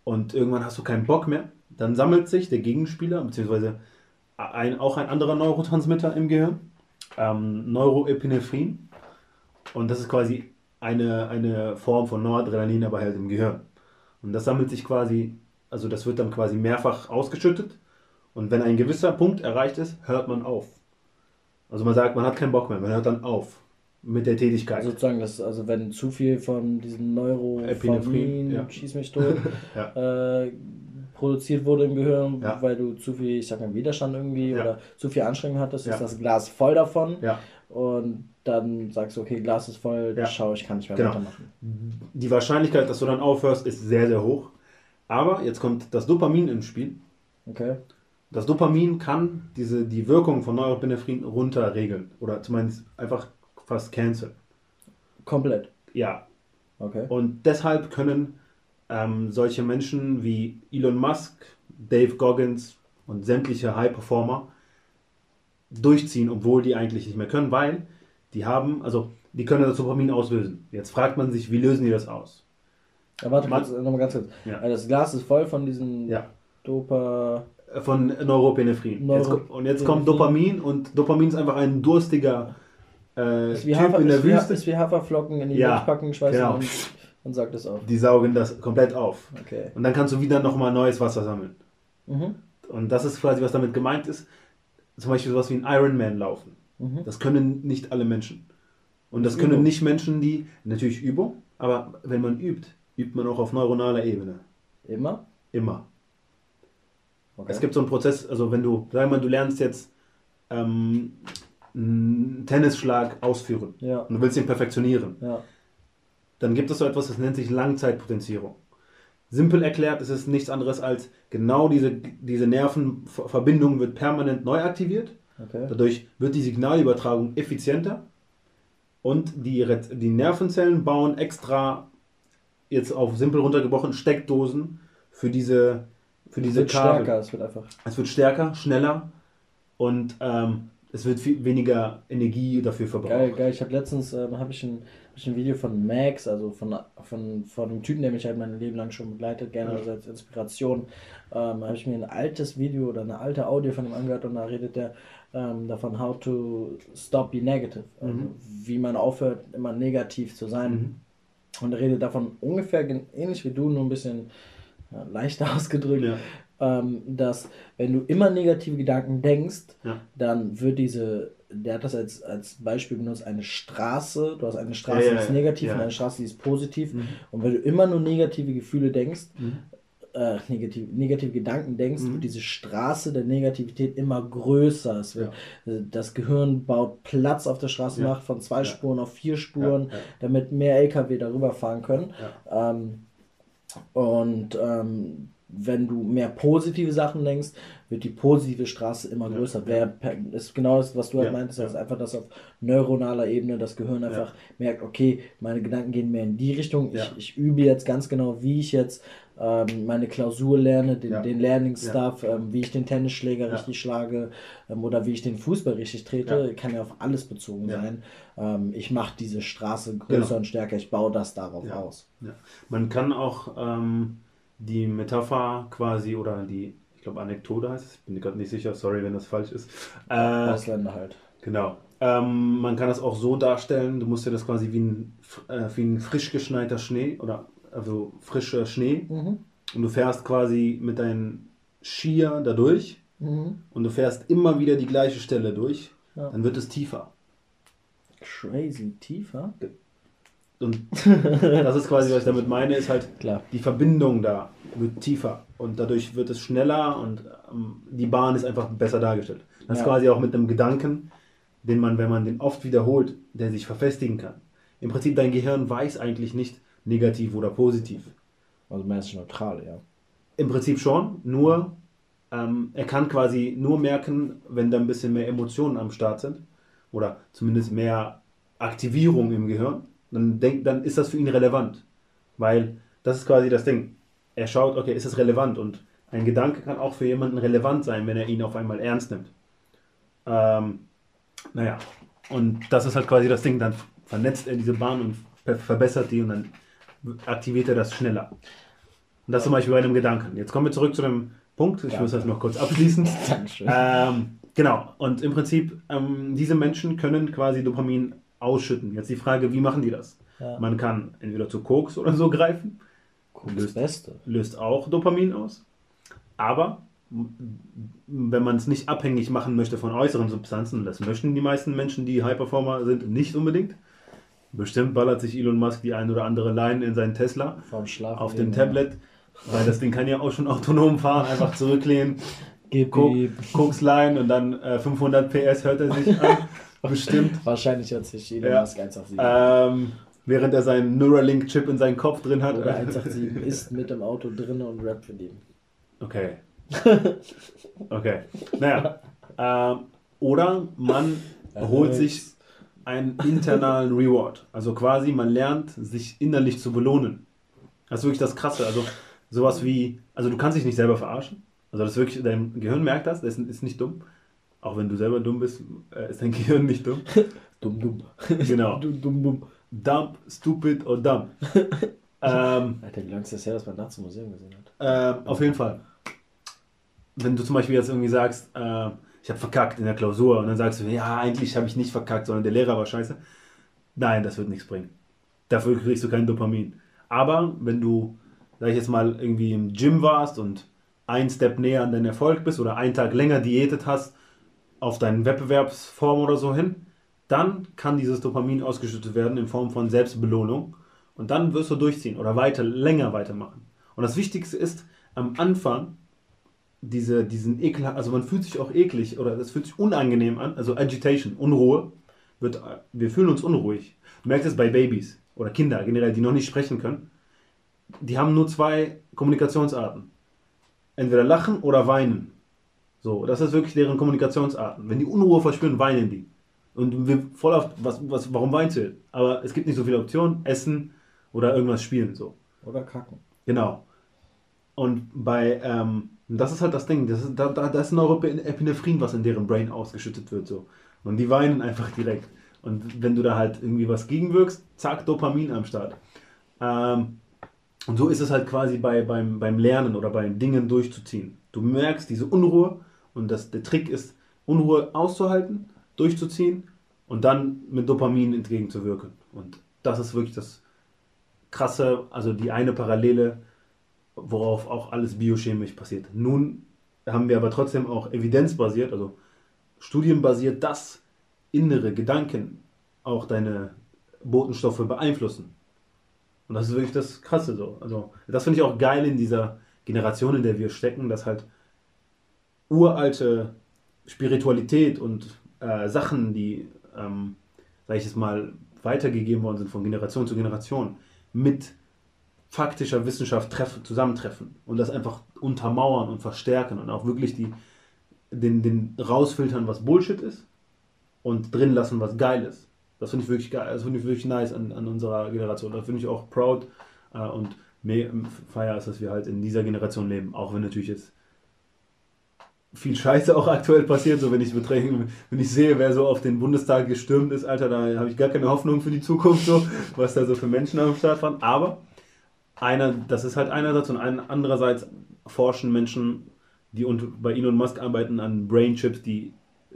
und irgendwann hast du keinen Bock mehr. Dann sammelt sich der Gegenspieler, beziehungsweise ein, auch ein anderer Neurotransmitter im Gehirn, ähm, Neuroepinephrin. Und das ist quasi eine, eine Form von Noradrenalin, aber halt im Gehirn. Und das sammelt sich quasi, also das wird dann quasi mehrfach ausgeschüttet. Und wenn ein gewisser Punkt erreicht ist, hört man auf. Also man sagt, man hat keinen Bock mehr, man hört dann auf mit der Tätigkeit. Sozusagen, das, also wenn zu viel von diesem Neuroepinephrin, ja. schieß mich tot, (laughs) ja. äh, produziert wurde im Gehirn, Ja. weil du zu viel, ich sag mal, Widerstand irgendwie oder zu viel Anstrengung hattest, ist das Glas voll davon und dann sagst du, okay, Glas ist voll, Ja. schau, ich kann nicht mehr Genau. weitermachen. Die Wahrscheinlichkeit, dass du dann aufhörst, ist sehr, sehr hoch. Aber jetzt kommt das Dopamin ins Spiel. Okay. Das Dopamin kann diese, die Wirkung von Neuropinephrin runterregeln oder zumindest einfach fast canceln. Komplett. Ja, Okay. und deshalb können ähm, solche Menschen wie Elon Musk, Dave Goggins und sämtliche High-Performer durchziehen, obwohl die eigentlich nicht mehr können, weil die haben, also die können das Dopamin auslösen. Jetzt fragt man sich, wie lösen die das aus? Ja, warte, Man- kurz, nochmal ganz kurz. Ja. Äh, Das Glas ist voll von diesen Ja, Dopa. von Neuropinephrin. Neuro- jetzt, und jetzt kommt Dopamin und Dopamin ist einfach ein durstiger äh, wie, Typ Hafer, in der ist, wie, Wüste. ist wie Haferflocken in die Ja, Milch packen, schweißen genau. und, und sagt es auf. Die saugen das komplett auf. Okay. Und dann kannst du wieder nochmal neues Wasser sammeln. Mhm. Und das ist quasi, was damit gemeint ist. Zum Beispiel sowas wie ein Ironman laufen. Mhm. Das können nicht alle Menschen. Und das Übung. können nicht Menschen, die, natürlich Übung, aber wenn man übt, übt man auch auf neuronaler Ebene. Immer? Immer. Okay. Es gibt so einen Prozess, also wenn du, sagen wir mal, du lernst jetzt ähm, einen Tennisschlag ausführen Ja. und du willst ihn perfektionieren, Ja. dann gibt es so etwas, das nennt sich Langzeitpotenzierung. Simpel erklärt ist es nichts anderes als genau diese, diese Nervenverbindung wird permanent neu aktiviert. Okay. Dadurch wird die Signalübertragung effizienter und die, die Nervenzellen bauen extra, jetzt auf simpel runtergebrochen, Steckdosen für diese, für Es diese wird Kabel. stärker, es wird einfach. Es wird stärker, schneller und ähm, es wird viel weniger Energie dafür verbraucht. Geil, geil. Ich habe letztens ähm, hab ich ein, hab ich ein Video von Max, also von, von, von einem Typen, der mich halt mein Leben lang schon begleitet, gerne Ja. also als Inspiration. Ähm, habe ich mir ein altes Video oder eine alte Audio von ihm angehört und da redet der ähm, davon, how to stop be negative. Also, Mhm. wie man aufhört, immer negativ zu sein. Mhm. Und er redet davon ungefähr ähnlich wie du, nur ein bisschen ja, leichter (laughs) ausgedrückt, Ja. Ähm, dass wenn du immer negative Gedanken denkst, Ja. dann wird diese, der hat das als, als Beispiel benutzt, eine Straße, du hast eine Straße, Ja, ja, die ist ja. negativ Ja. und eine Straße, die ist positiv. Mhm. Und wenn du immer nur negative Gefühle denkst, Mhm. äh, negative, negative Gedanken denkst, Mhm. wird diese Straße der Negativität immer größer. Es wird, äh, Das Gehirn baut Platz auf der Straße Ja. nach von zwei Ja. Spuren auf vier Spuren, Ja, ja. damit mehr LKW darüber fahren können. Ja. Ähm, und ähm, wenn du mehr positive Sachen denkst, wird die positive Straße immer Ja, größer. ja. Wer, ist genau das, was du halt Ja, meintest, ja. dass einfach das auf neuronaler Ebene das Gehirn einfach merkt, okay, meine Gedanken gehen mehr in die Richtung. Ich, ich übe jetzt ganz genau, wie ich jetzt ähm, meine Klausur lerne, den, den Learning-Stuff, ähm, wie ich den Tennisschläger richtig schlage ähm, oder wie ich den Fußball richtig trete, kann ja auf alles bezogen sein. Ähm, ich mache diese Straße größer Genau. und stärker, ich baue das darauf aus. Man kann auch ähm, die Metapher quasi oder die, ich glaube Anekdote heißt es, ich bin mir gerade nicht sicher, sorry, wenn das falsch ist. Äh, Ausländer halt. genau. Ähm, man kann das auch so darstellen, du musst dir das quasi wie ein, äh, wie ein frisch geschneiter Schnee oder also frischer Schnee Mhm. und du fährst quasi mit deinen Skier da durch Mhm. und du fährst immer wieder die gleiche Stelle durch, Ja. dann wird es tiefer. Crazy tiefer. Und (laughs) das ist quasi, was ich damit meine, ist halt Klar. die Verbindung da wird tiefer und dadurch wird es schneller und ähm, die Bahn ist einfach besser dargestellt. Das ist Ja. quasi auch mit einem Gedanken, den man, wenn man den oft wiederholt, der sich verfestigen kann. Im Prinzip dein Gehirn weiß eigentlich nicht negativ oder positiv. Also ist neutral, ja. Im Prinzip schon, nur ähm, er kann quasi nur merken, wenn da ein bisschen mehr Emotionen am Start sind oder zumindest mehr Aktivierung im Gehirn, dann, denk, dann ist das für ihn relevant. Weil das ist quasi das Ding. Er schaut, okay, ist es relevant? Und ein Gedanke kann auch für jemanden relevant sein, wenn er ihn auf einmal ernst nimmt. Ähm, naja, und das ist halt quasi das Ding. Dann vernetzt er diese Bahn und ver verbessert die und dann aktiviert er das schneller. Und das zum Beispiel bei einem Gedanken. Jetzt kommen wir zurück zu dem Punkt. Ich muss das noch kurz abschließen. (laughs) Dankeschön. Ähm, genau. Und im Prinzip, ähm, diese Menschen können quasi Dopamin ausschütten. Jetzt die Frage, wie machen die das? Ja. Man kann entweder zu Koks oder so greifen, Cool, das Beste. löst auch Dopamin aus. Aber wenn man es nicht abhängig machen möchte von äußeren Substanzen, das möchten die meisten Menschen, die High-Performer sind, nicht unbedingt. Bestimmt ballert sich Elon Musk die ein oder andere Line in seinen Tesla auf dem gehen, ja. Tablet. Weil das Ding kann ja auch schon autonom fahren, einfach zurücklehnen, Koksline und dann äh, 500 PS hört er sich an. (laughs) Bestimmt. (laughs) Wahrscheinlich hört sich Elon ja. Musk 187 ähm, Während er seinen Neuralink-Chip in seinen Kopf drin hat. Oder (laughs) 187 ist mit dem Auto drin und rappt für ihn. Okay. Okay. Naja. Ähm, oder man holt sich einen internalen Reward. Also quasi, man lernt, sich innerlich zu belohnen. Das ist wirklich das Krasse. Also sowas wie, also du kannst dich nicht selber verarschen. Also das wirklich, dein Gehirn merkt das, das ist nicht dumm. Auch wenn du selber dumm bist, äh, ist dein (laughs) Gehirn nicht dumm. (laughs) dumm, dumm. Genau. (laughs) dumm, dumm, dumm. Dumb, stupid or dumb. ähm, Alter, wie lange ist das her, dass man nachts im Museum gesehen hat? Ähm, auf jeden Fall. Wenn du zum Beispiel jetzt irgendwie sagst, äh, ich habe verkackt in der Klausur und dann sagst du, ja, eigentlich habe ich nicht verkackt, sondern der Lehrer war scheiße. Nein, das wird nichts bringen. Dafür kriegst du kein Dopamin. Aber wenn du, sag ich jetzt mal, irgendwie im Gym warst und ein Step näher an deinen Erfolg bist oder einen Tag länger diätet hast auf deine Wettbewerbsform oder so hin, dann kann dieses Dopamin ausgeschüttet werden in Form von Selbstbelohnung und dann wirst du durchziehen oder weiter, länger weitermachen. Und das Wichtigste ist, am Anfang diese, diesen Ekel, also man fühlt sich auch eklig oder es fühlt sich unangenehm an, also Agitation, Unruhe, wird, wir fühlen uns unruhig. Du merkst es bei Babys oder Kinder generell, die noch nicht sprechen können. Die haben nur zwei Kommunikationsarten. Entweder lachen oder weinen. So, das ist wirklich deren Kommunikationsarten. Wenn die Unruhe verspüren, weinen die. Und wir voll auf, was, was, warum weinst du? Aber es gibt nicht so viele Optionen, essen oder irgendwas spielen. So. Oder kacken. Genau. Und bei, ähm, das ist halt das Ding, das ist, da, da, da ist Neuroepinephrin, was in deren Brain ausgeschüttet wird. So. Und die weinen einfach direkt. Und wenn du da halt irgendwie was gegenwirkst, zack, Dopamin am Start. Ähm, und so ist es halt quasi bei, beim, beim Lernen oder bei Dingen durchzuziehen. Du merkst diese Unruhe und das, der Trick ist, Unruhe auszuhalten, durchzuziehen und dann mit Dopamin entgegenzuwirken. Und das ist wirklich das Krasse, also die eine Parallele worauf auch alles biochemisch passiert. Nun haben wir aber trotzdem auch evidenzbasiert, also studienbasiert, dass innere Gedanken auch deine Botenstoffe beeinflussen. Und das ist wirklich das Krasse so. Also das finde ich auch geil in dieser Generation, in der wir stecken, dass halt uralte Spiritualität und äh, Sachen, die, ähm, sag ich es mal, weitergegeben worden sind von Generation zu Generation, mit faktischer Wissenschaft treffen, zusammentreffen und das einfach untermauern und verstärken und auch wirklich die, den, den rausfiltern, was Bullshit ist und drin lassen, was geil ist. Das finde ich wirklich geil, das finde ich wirklich nice an, an unserer Generation. Da finde ich auch proud äh, und feier ist, dass wir halt in dieser Generation leben, auch wenn natürlich jetzt viel Scheiße auch aktuell passiert, so wenn ich wenn ich sehe, wer so auf den Bundestag gestürmt ist, Alter, da habe ich gar keine Hoffnung für die Zukunft, so, was da so für Menschen am Start waren. Aber einer, das ist halt einerseits und ein, andererseits forschen Menschen, die und bei Elon Musk arbeiten an Brainchips, die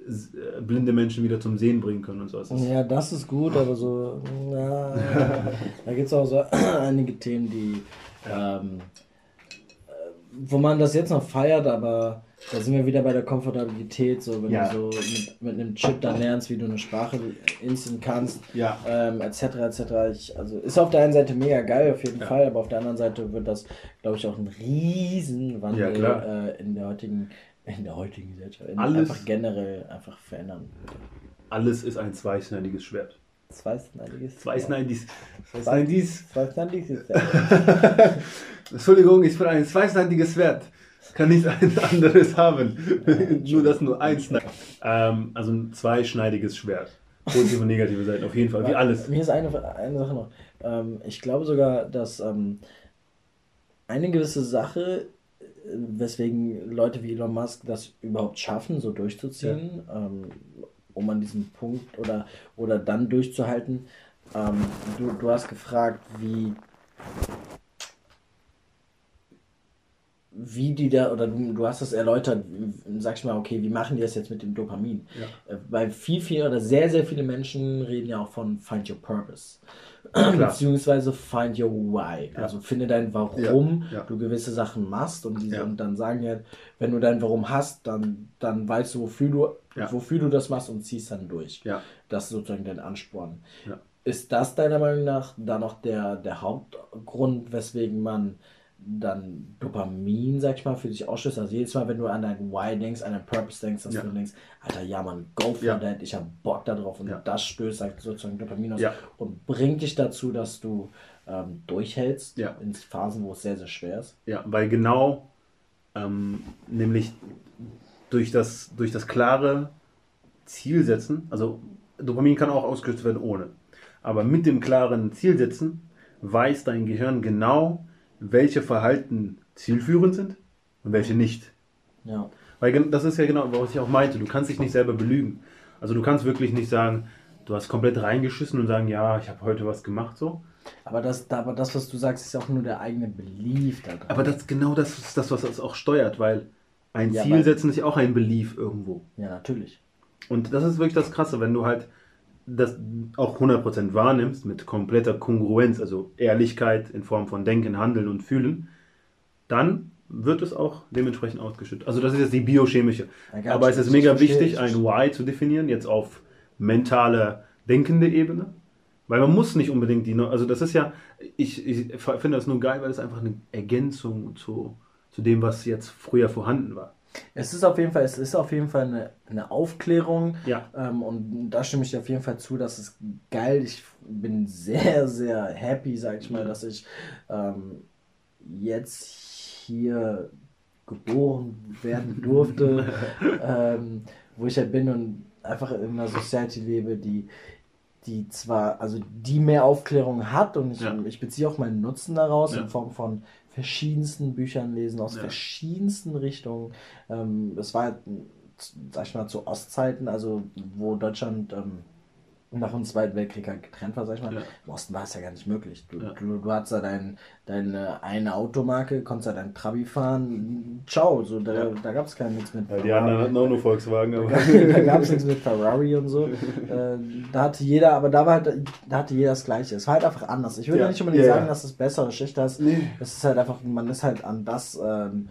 äh, blinde Menschen wieder zum Sehen bringen können und so. Das ja, das ist gut, aber so, na, (laughs) da gibt es auch so (clears throat) einige Themen, die, ähm, äh, wo man das jetzt noch feiert, aber da sind wir wieder bei der Komfortabilität, so wenn ja. du so mit, mit einem Chip dann lernst, wie du eine Sprache instant kannst, ja. ähm, etc. etc. Ich, also ist auf der einen Seite mega geil auf jeden ja. Fall, aber auf der anderen Seite wird das, glaube ich, auch ein Riesenwandel ja, äh, in der heutigen, in der heutigen Gesellschaft, Alles, einfach generell einfach verändern. Alles ist ein zweischneidiges Schwert. Zweischneidiges? Zweischneidiges. Zweischneidiges. Zweischneidiges. (laughs) Entschuldigung, ich bin ein zweischneidiges Schwert kann nicht ein (laughs) anderes haben. nur das nur eins. Ähm, also ein zweischneidiges Schwert. Positive und negative Seiten, auf jeden Fall, wie alles. Mir ist eine, eine Sache noch. Ähm, ich glaube sogar, dass ähm, eine gewisse Sache, weswegen Leute wie Elon Musk das überhaupt schaffen, so durchzuziehen, ja. ähm, um an diesem Punkt oder, oder dann durchzuhalten. Ähm, du, du hast gefragt, wie wie die da, oder du, du hast das erläutert, sagst mal, okay, wie machen die das jetzt mit dem Dopamin? Ja. Äh, weil viel, viel oder sehr, sehr viele Menschen reden ja auch von Find Your Purpose. Beziehungsweise Find Your Why. Ja. Also finde dein Warum ja. du gewisse Sachen machst und, diese, und dann sagen ja, wenn du dein Warum hast, dann, dann weißt du, wofür du, wofür du das machst und ziehst dann durch. Das ist sozusagen dein Ansporn. Ist das deiner Meinung nach dann noch der, der Hauptgrund, weswegen man dann Dopamin, sag ich mal, für dich ausstößt. Also jedes Mal, wenn du an dein Why denkst, an dein Purpose denkst, dass Ja. du denkst, Alter, ja man, go for Ja. that, ich hab Bock da drauf und Ja. das stößt halt sozusagen Dopamin aus und bringt dich dazu, dass du ähm, durchhältst Ja. in Phasen, wo es sehr, sehr schwer ist. Ja, weil genau, ähm, nämlich durch das, durch das klare Zielsetzen, also Dopamin kann auch ausgelöst werden ohne, aber mit dem klaren Zielsetzen weiß dein Gehirn genau, welche Verhalten zielführend sind und welche nicht. Ja. Weil das ist ja genau, was ich auch meinte, du kannst dich nicht selber belügen. Also du kannst wirklich nicht sagen, du hast komplett reingeschissen und sagen, ja, ich habe heute was gemacht so. Aber das, aber das, was du sagst, ist auch nur der eigene Belief da dran. Aber das genau das ist das, was das auch steuert, weil ein Ja, Ziel setzen ist ja auch ein Belief irgendwo. ja, natürlich. Und das ist wirklich das Krasse, wenn du halt das auch 100% wahrnimmst mit kompletter Kongruenz, also Ehrlichkeit in Form von Denken, Handeln und Fühlen, dann wird es auch dementsprechend ausgeschüttet. Also das ist jetzt die biochemische. Aber es ist mega wichtig, ich ein. Why zu definieren, jetzt auf mentale, denkende Ebene. Weil man muss nicht unbedingt die, also das ist ja, ich, ich finde das nur geil, weil es einfach eine Ergänzung zu, zu dem, was jetzt früher vorhanden war. Es ist auf jeden Fall, es ist auf jeden Fall eine, eine Aufklärung. Ja. Ähm, und da stimme ich dir auf jeden Fall zu, dass es geil. Ich bin sehr, sehr happy, sag ich mal, dass ich ähm, jetzt hier geboren werden durfte, (laughs) ähm, wo ich halt bin und einfach in einer Society lebe, die die zwar, also die mehr Aufklärung hat und ich, Ja. ich beziehe auch meinen Nutzen daraus Ja. in Form von verschiedensten Büchern lesen aus Ja. verschiedensten Richtungen. Ähm, das war, sag ich mal, zu Ostzeiten, also wo Deutschland ähm, nach dem Zweiten Weltkrieg halt getrennt war, sag ich mal. Ja. Im Osten war es ja gar nicht möglich. Du, Ja. du, du hattest da dein, deine eine Automarke, konntest da dein Trabi fahren. Ciao, so, da, Ja. da gab es kein nichts mit. Weil die anderen hatten auch nur Volkswagen, aber. da gab es nichts mit Ferrari und so. (laughs) Äh, da hatte jeder, aber da war halt, da hatte jeder das Gleiche. Es war halt einfach anders. Ich würde Ja. nicht unbedingt Ja, sagen, ja. dass es besser oder schlechter ist. Nee. Es ist halt einfach, man ist halt an das, ähm,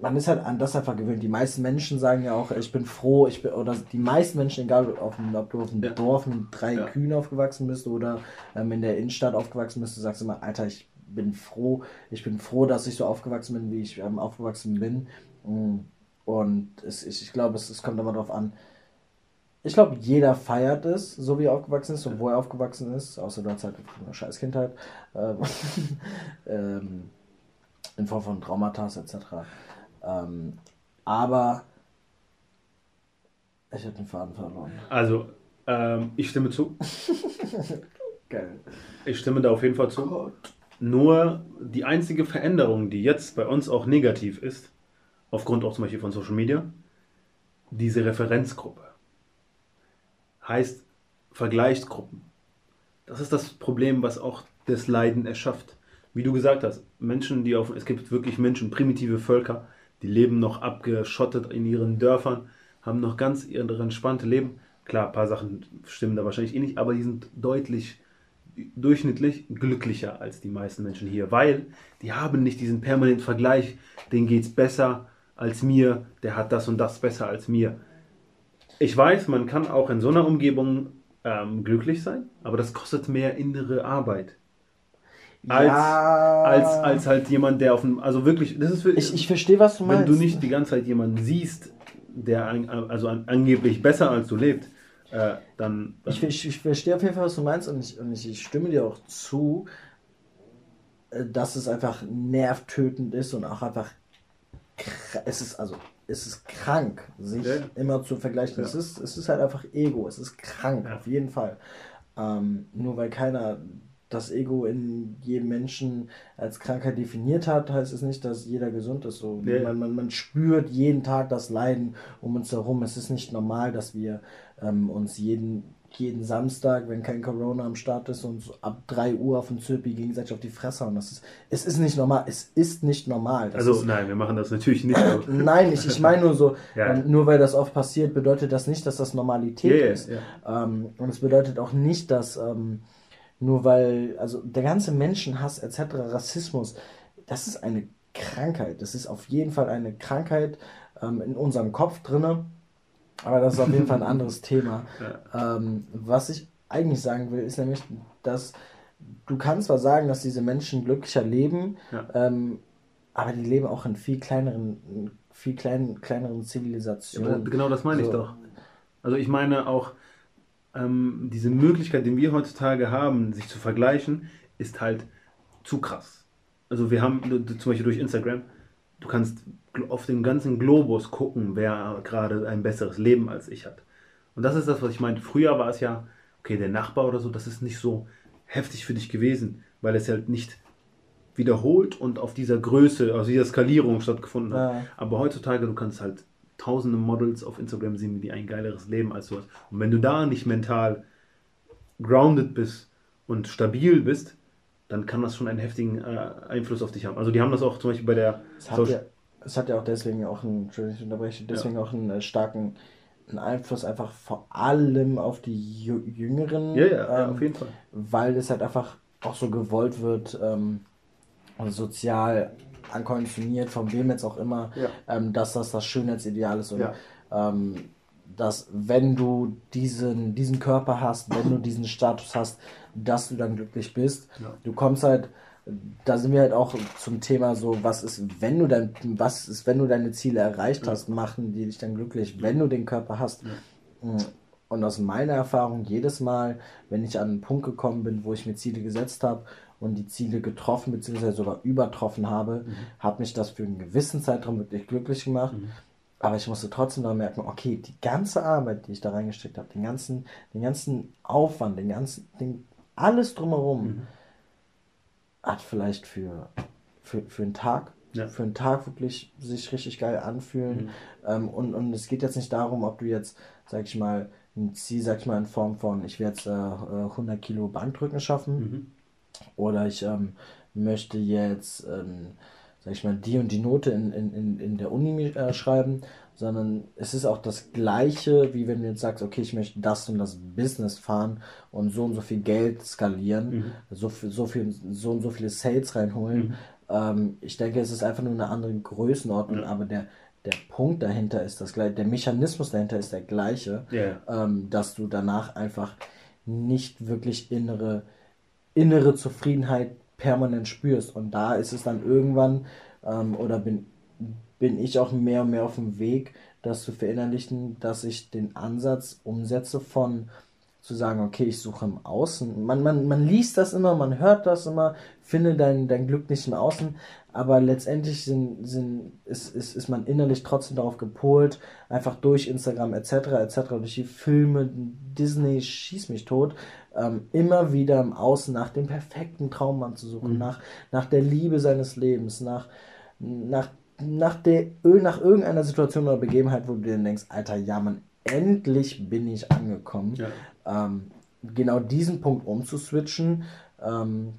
man ist halt an das einfach gewöhnt. Die meisten Menschen sagen ja auch, ich bin froh, ich bin, oder die meisten Menschen, egal ob, dem- ob du auf einem Ja. Dorf mit drei Ja. Kühen aufgewachsen bist oder ähm, in der Innenstadt aufgewachsen bist, du sagst immer, Alter, ich bin froh, ich bin froh, dass ich so aufgewachsen bin, wie ich ähm, aufgewachsen bin. Mm. Und es, ich, ich glaube, es, es kommt immer darauf an, ich glaube, jeder feiert es, so wie er aufgewachsen ist und wo er aufgewachsen ist, außer du hast halt eine scheiß Kindheit. Ähm, (laughs) ähm, in Form von Traumata etc. Ähm, aber ich habe den Faden verloren. Also, ähm, ich stimme zu. (laughs) Geil. Ich stimme da auf jeden Fall zu. Nur die einzige Veränderung, die jetzt bei uns auch negativ ist, aufgrund auch zum Beispiel von Social Media, diese Referenzgruppe. Heißt Vergleichsgruppen. Das ist das Problem, was auch das Leiden erschafft. Wie du gesagt hast, Menschen, die auf, es gibt wirklich Menschen, primitive Völker, die leben noch abgeschottet in ihren Dörfern, haben noch ganz ihr entspannte Leben. Klar, ein paar Sachen stimmen da wahrscheinlich eh nicht, aber die sind deutlich durchschnittlich glücklicher als die meisten Menschen hier, weil die haben nicht diesen permanenten Vergleich, denen geht's besser als mir, der hat das und das besser als mir. Ich weiß, man kann auch in so einer Umgebung ähm, glücklich sein, aber das kostet mehr innere Arbeit. Als, Ja. als, als halt jemand, der auf dem, also wirklich, das ist für, Ich, ich verstehe, was du wenn meinst. du nicht die ganze Zeit jemanden siehst, der an, also an, angeblich besser als du lebt, äh, dann, dann Ich, ich, ich verstehe auf jeden Fall, was du meinst und ich, und ich, ich stimme dir auch zu, äh, dass es einfach nervtötend ist und auch einfach es ist also es ist krank, sich Ja, immer zu vergleichen. Es, Ja. ist, es ist halt einfach Ego, es ist krank, Ja. auf jeden Fall. Ähm, nur weil keiner das Ego in jedem Menschen als Krankheit definiert hat, heißt es nicht, dass jeder gesund ist. So, Ja. man, man, man spürt jeden Tag das Leiden um uns herum. Es ist nicht normal, dass wir ähm, uns jeden, jeden Samstag, wenn kein Corona am Start ist, uns ab 3 Uhr auf dem Zirpi gegenseitig auf die Fresse hauen. Das ist, es ist nicht normal. Es ist nicht normal. Das also ist, nein, wir machen das natürlich nicht. (laughs) Nein, ich, ich meine nur so, (laughs) Ja. ähm, nur weil das oft passiert, bedeutet das nicht, dass das Normalität ja, ist. ja. Ähm, und es bedeutet auch nicht, dass ähm, nur weil, also der ganze Menschenhass etc., Rassismus, das ist eine Krankheit. Das ist auf jeden Fall eine Krankheit ähm, in unserem Kopf drinne. Aber das ist auf jeden Fall ein (laughs) anderes Thema. Ähm, was ich eigentlich sagen will, ist nämlich, dass du kannst zwar sagen, dass diese Menschen glücklicher leben, Ja. ähm, aber die leben auch in viel kleineren, viel klein, kleineren Ja, Zivilisationen. aber genau das meine ich So. doch. Also ich meine auch, ähm, diese Möglichkeit, die wir heutzutage haben, sich zu vergleichen, ist halt zu krass. Also wir haben zum Beispiel durch Instagram, du kannst auf den ganzen Globus gucken, wer gerade ein besseres Leben als ich hat. Und das ist das, was ich meinte. Früher war es ja, okay, der Nachbar oder so, das ist nicht so heftig für dich gewesen, weil es halt nicht wiederholt und auf dieser Größe, auf dieser Skalierung stattgefunden hat. Ja. Aber heutzutage, du kannst halt tausende Models auf Instagram sehen, die ein geileres Leben als du hast. Und wenn du da nicht mental grounded bist und stabil bist, dann kann das schon einen heftigen äh, Einfluss auf dich haben. Also die haben das auch zum Beispiel bei der Es hat, Social- ja, es hat ja auch deswegen auch einen, deswegen auch einen äh, starken einen Einfluss einfach vor allem auf die Jü- Jüngeren, Ja, ja, ja, ähm, auf jeden Fall. weil es halt einfach auch so gewollt wird, ähm, sozial ankonditioniert, von wem jetzt auch immer, Ja. ähm, dass das das Schönheitsideal ist und Ja. ähm, dass wenn du diesen, diesen Körper hast, wenn du diesen Status hast, dass du dann glücklich bist. Ja. Du kommst halt, da sind wir halt auch zum Thema so, was ist, wenn du dein, was ist, wenn du deine Ziele erreicht hast, machen die dich dann glücklich, wenn du den Körper hast. Und aus meiner Erfahrung, jedes Mal, wenn ich an einen Punkt gekommen bin, wo ich mir Ziele gesetzt habe und die Ziele getroffen bzw. sogar übertroffen habe, hat mich das für einen gewissen Zeitraum wirklich glücklich gemacht. Aber ich musste trotzdem dann merken, okay, die ganze Arbeit, die ich da reingesteckt habe, den ganzen, den ganzen Aufwand, den ganzen, den, alles drumherum, hat vielleicht für, für, für einen Tag, Ja. für einen Tag wirklich sich richtig geil anfühlen. Mhm. Ähm, und, und es geht jetzt nicht darum, ob du jetzt, sag ich mal, ein Ziel, sag ich mal, in Form von, ich werde jetzt äh, äh, 100 Kilo Bankdrücken schaffen Mhm. Oder ich ähm, möchte jetzt, ähm, sag ich mal, die und die Note in, in, in, in der Uni äh, schreiben, sondern es ist auch das Gleiche, wie wenn du jetzt sagst, okay, ich möchte das und das Business fahren und so und so viel Geld skalieren, Mhm. so, so, viel, so und so viele Sales reinholen. Ähm, ich denke, es ist einfach nur eine andere Größenordnung, aber der, der Punkt dahinter ist das gleiche, der Mechanismus dahinter ist der gleiche Ja, ja. ähm, dass du danach einfach nicht wirklich innere, innere Zufriedenheit permanent spürst. Und da ist es dann irgendwann, ähm, oder bin, bin ich auch mehr und mehr auf dem Weg, das zu verinnerlichen, dass ich den Ansatz umsetze von zu sagen, okay, ich suche im Außen. Man, man, man liest das immer, man hört das immer, finde dein, dein Glück nicht im Außen, aber letztendlich sind, sind, ist, ist, ist man innerlich trotzdem darauf gepolt, einfach durch Instagram etc. etc. durch die Filme, Disney, schieß mich tot, ähm, immer wieder im Außen nach dem perfekten Traummann zu suchen, nach, nach der Liebe seines Lebens, nach, nach, nach, der, nach irgendeiner Situation oder Begebenheit, wo du dir denkst, Alter, ja, man, endlich bin ich angekommen. Ja. Ähm, genau diesen Punkt umzuswitchen ähm,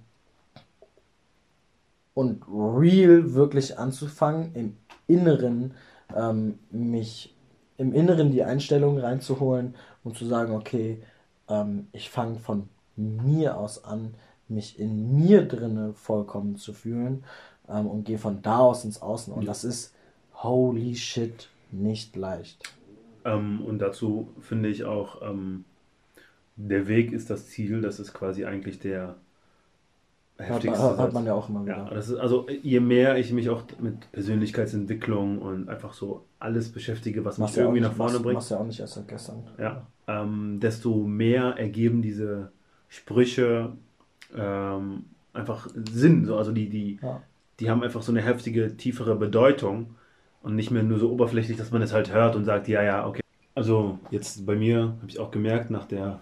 und real wirklich anzufangen, im Inneren ähm, mich im Inneren die Einstellung reinzuholen und zu sagen, okay, ähm, ich fange von mir aus an, mich in mir drinne vollkommen zu fühlen ähm, und gehe von da aus ins Außen. Und das ist holy shit nicht leicht. Ähm, und dazu finde ich auch, ähm, der Weg ist das Ziel, das ist quasi eigentlich der heftigste man, hört Satz. man ja auch immer wieder. Ja, das ist also je mehr ich mich auch mit Persönlichkeitsentwicklung und einfach so alles beschäftige, was mich Machst irgendwie nicht, nach vorne machst, bringt, machst ja auch nicht erst seit gestern. ja, ähm, desto mehr ergeben diese Sprüche ähm, einfach Sinn. So, also die, die, Ja. die haben einfach so eine heftige, tiefere Bedeutung und nicht mehr nur so oberflächlich, dass man es halt hört und sagt, ja, ja, okay. Also jetzt bei mir habe ich auch gemerkt, nach der,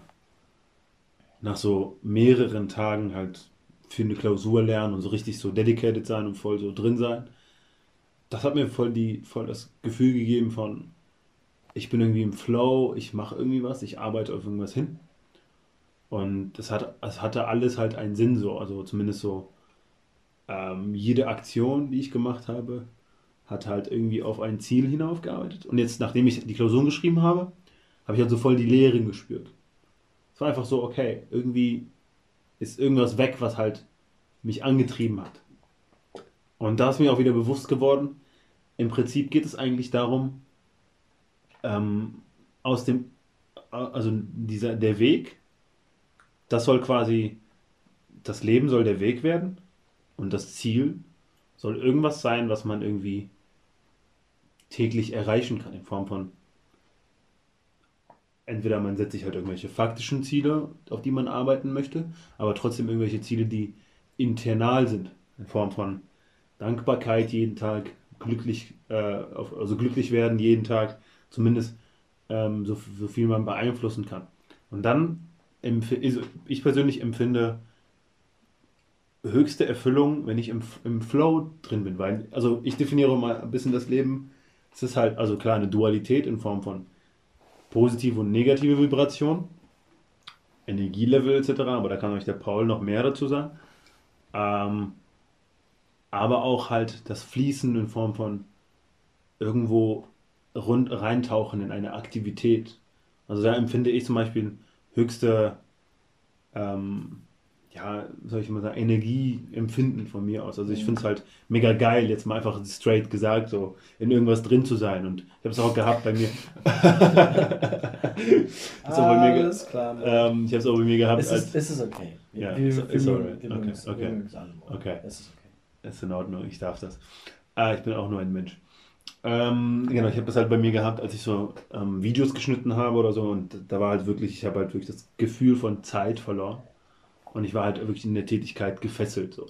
nach so mehreren Tagen halt für eine Klausur lernen und so richtig so dedicated sein und voll so drin sein, das hat mir voll die, voll das Gefühl gegeben von, ich bin irgendwie im Flow, ich mache irgendwie was, ich arbeite auf irgendwas hin. Und das hat, es hatte alles halt einen Sinn so, also zumindest so ähm, jede Aktion, die ich gemacht habe, hat halt irgendwie auf ein Ziel hinaufgearbeitet. Und jetzt, nachdem ich die Klausuren geschrieben habe, habe ich halt so voll die Lehren gespürt. Es war einfach so, okay, irgendwie ist irgendwas weg, was halt mich angetrieben hat. Und da ist mir auch wieder bewusst geworden, im Prinzip geht es eigentlich darum, ähm, aus dem, also dieser, der Weg, das soll quasi das Leben soll der Weg werden und das Ziel soll irgendwas sein, was man irgendwie täglich erreichen kann in Form von entweder man setzt sich halt irgendwelche faktischen Ziele, auf die man arbeiten möchte, aber trotzdem irgendwelche Ziele, die internal sind, in Form von Dankbarkeit jeden Tag, glücklich, äh, also glücklich werden jeden Tag, zumindest ähm, so, so viel man beeinflussen kann. Und dann, also ich persönlich empfinde höchste Erfüllung, wenn ich im, im Flow drin bin, weil, also ich definiere mal ein bisschen das Leben, es ist halt, also klar, eine Dualität in Form von positive und negative Vibration, Energielevel etc., aber da kann euch der Paul noch mehr dazu sagen. Ähm, aber auch halt das Fließen in Form von irgendwo rund reintauchen in eine Aktivität. Also da empfinde ich zum Beispiel höchste ähm, ja, soll ich mal sagen, Energieempfinden von mir aus. Also ich mhm. finde es halt mega geil, jetzt mal einfach straight gesagt, so in irgendwas drin zu sein. Und ich habe es auch gehabt bei mir. (laughs) mir alles klar. Ähm, ich habe es auch bei mir gehabt. Es ist, als, ist okay. Ja, wir, ist, alright. Okay, okay. okay. okay. Es ist okay. Ist in Ordnung, ich darf das. Ah, ich bin auch nur ein Mensch. Ähm, genau, ich habe das halt bei mir gehabt, als ich so ähm, Videos geschnitten habe oder so und da war halt wirklich, ich habe halt wirklich das Gefühl von Zeit verloren. Und ich war halt wirklich in der Tätigkeit gefesselt. So.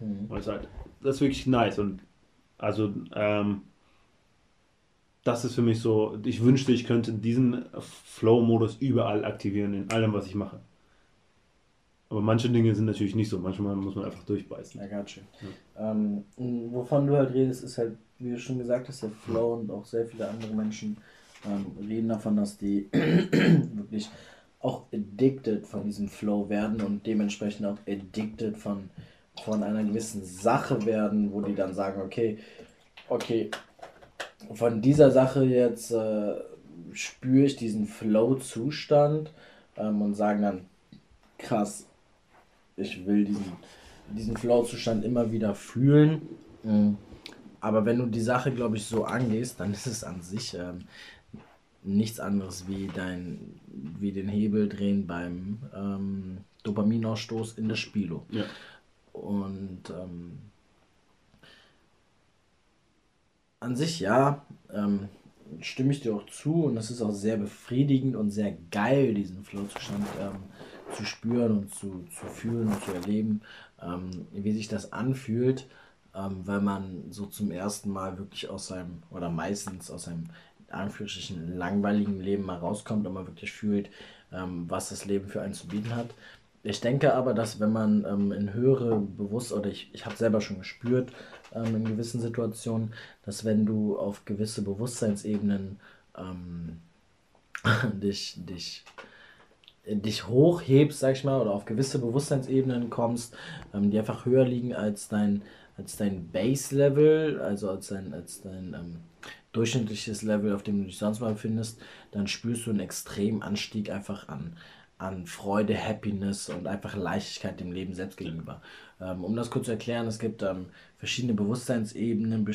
Mhm. Und das ist halt, das ist wirklich nice. Und also, ähm, das ist für mich so, ich wünschte, ich könnte diesen Flow-Modus überall aktivieren, in allem, was ich mache. Aber manche Dinge sind natürlich nicht so. Manchmal muss man einfach durchbeißen. Ja, ganz schön. Ja. Ähm, wovon du halt redest, ist halt, wie du schon gesagt hast, der Flow und auch sehr viele andere Menschen ähm, reden davon, dass die (clears throat) wirklich auch addicted von diesem Flow werden und dementsprechend auch addicted von, von einer gewissen Sache werden, wo die dann sagen, okay, okay, von dieser Sache jetzt äh, spüre ich diesen Flow-Zustand ähm, und sagen dann, krass, ich will diesen, diesen Flow-Zustand immer wieder fühlen. Mhm. Aber wenn du die Sache, glaube ich, so angehst, dann ist es an sich ähm, nichts anderes wie dein, wie den Hebel drehen beim ähm, Dopaminausstoß in der Spilo. Ja. Und ähm, an sich ja, ähm, stimme ich dir auch zu und es ist auch sehr befriedigend und sehr geil, diesen Flow-Zustand ähm, zu spüren und zu, zu fühlen und zu erleben, ähm, wie sich das anfühlt, ähm, weil man so zum ersten Mal wirklich aus seinem oder meistens aus seinem Anführungsstrichen langweiligen Leben mal rauskommt und man wirklich fühlt, ähm, was das Leben für einen zu bieten hat. Ich denke aber, dass wenn man ähm, in höhere Bewusst oder ich, ich habe selber schon gespürt ähm, in gewissen Situationen, dass wenn du auf gewisse Bewusstseinsebenen ähm, (laughs) dich, dich, dich hochhebst, sag ich mal, oder auf gewisse Bewusstseinsebenen kommst, ähm, die einfach höher liegen als dein, als dein Base-Level, also als dein, als dein ähm, durchschnittliches Level, auf dem du dich sonst mal befindest, dann spürst du einen extremen Anstieg einfach an, an Freude, Happiness und einfach Leichtigkeit dem Leben selbst gegenüber. Ähm, um das kurz zu erklären, es gibt ähm, verschiedene Bewusstseinsebenen,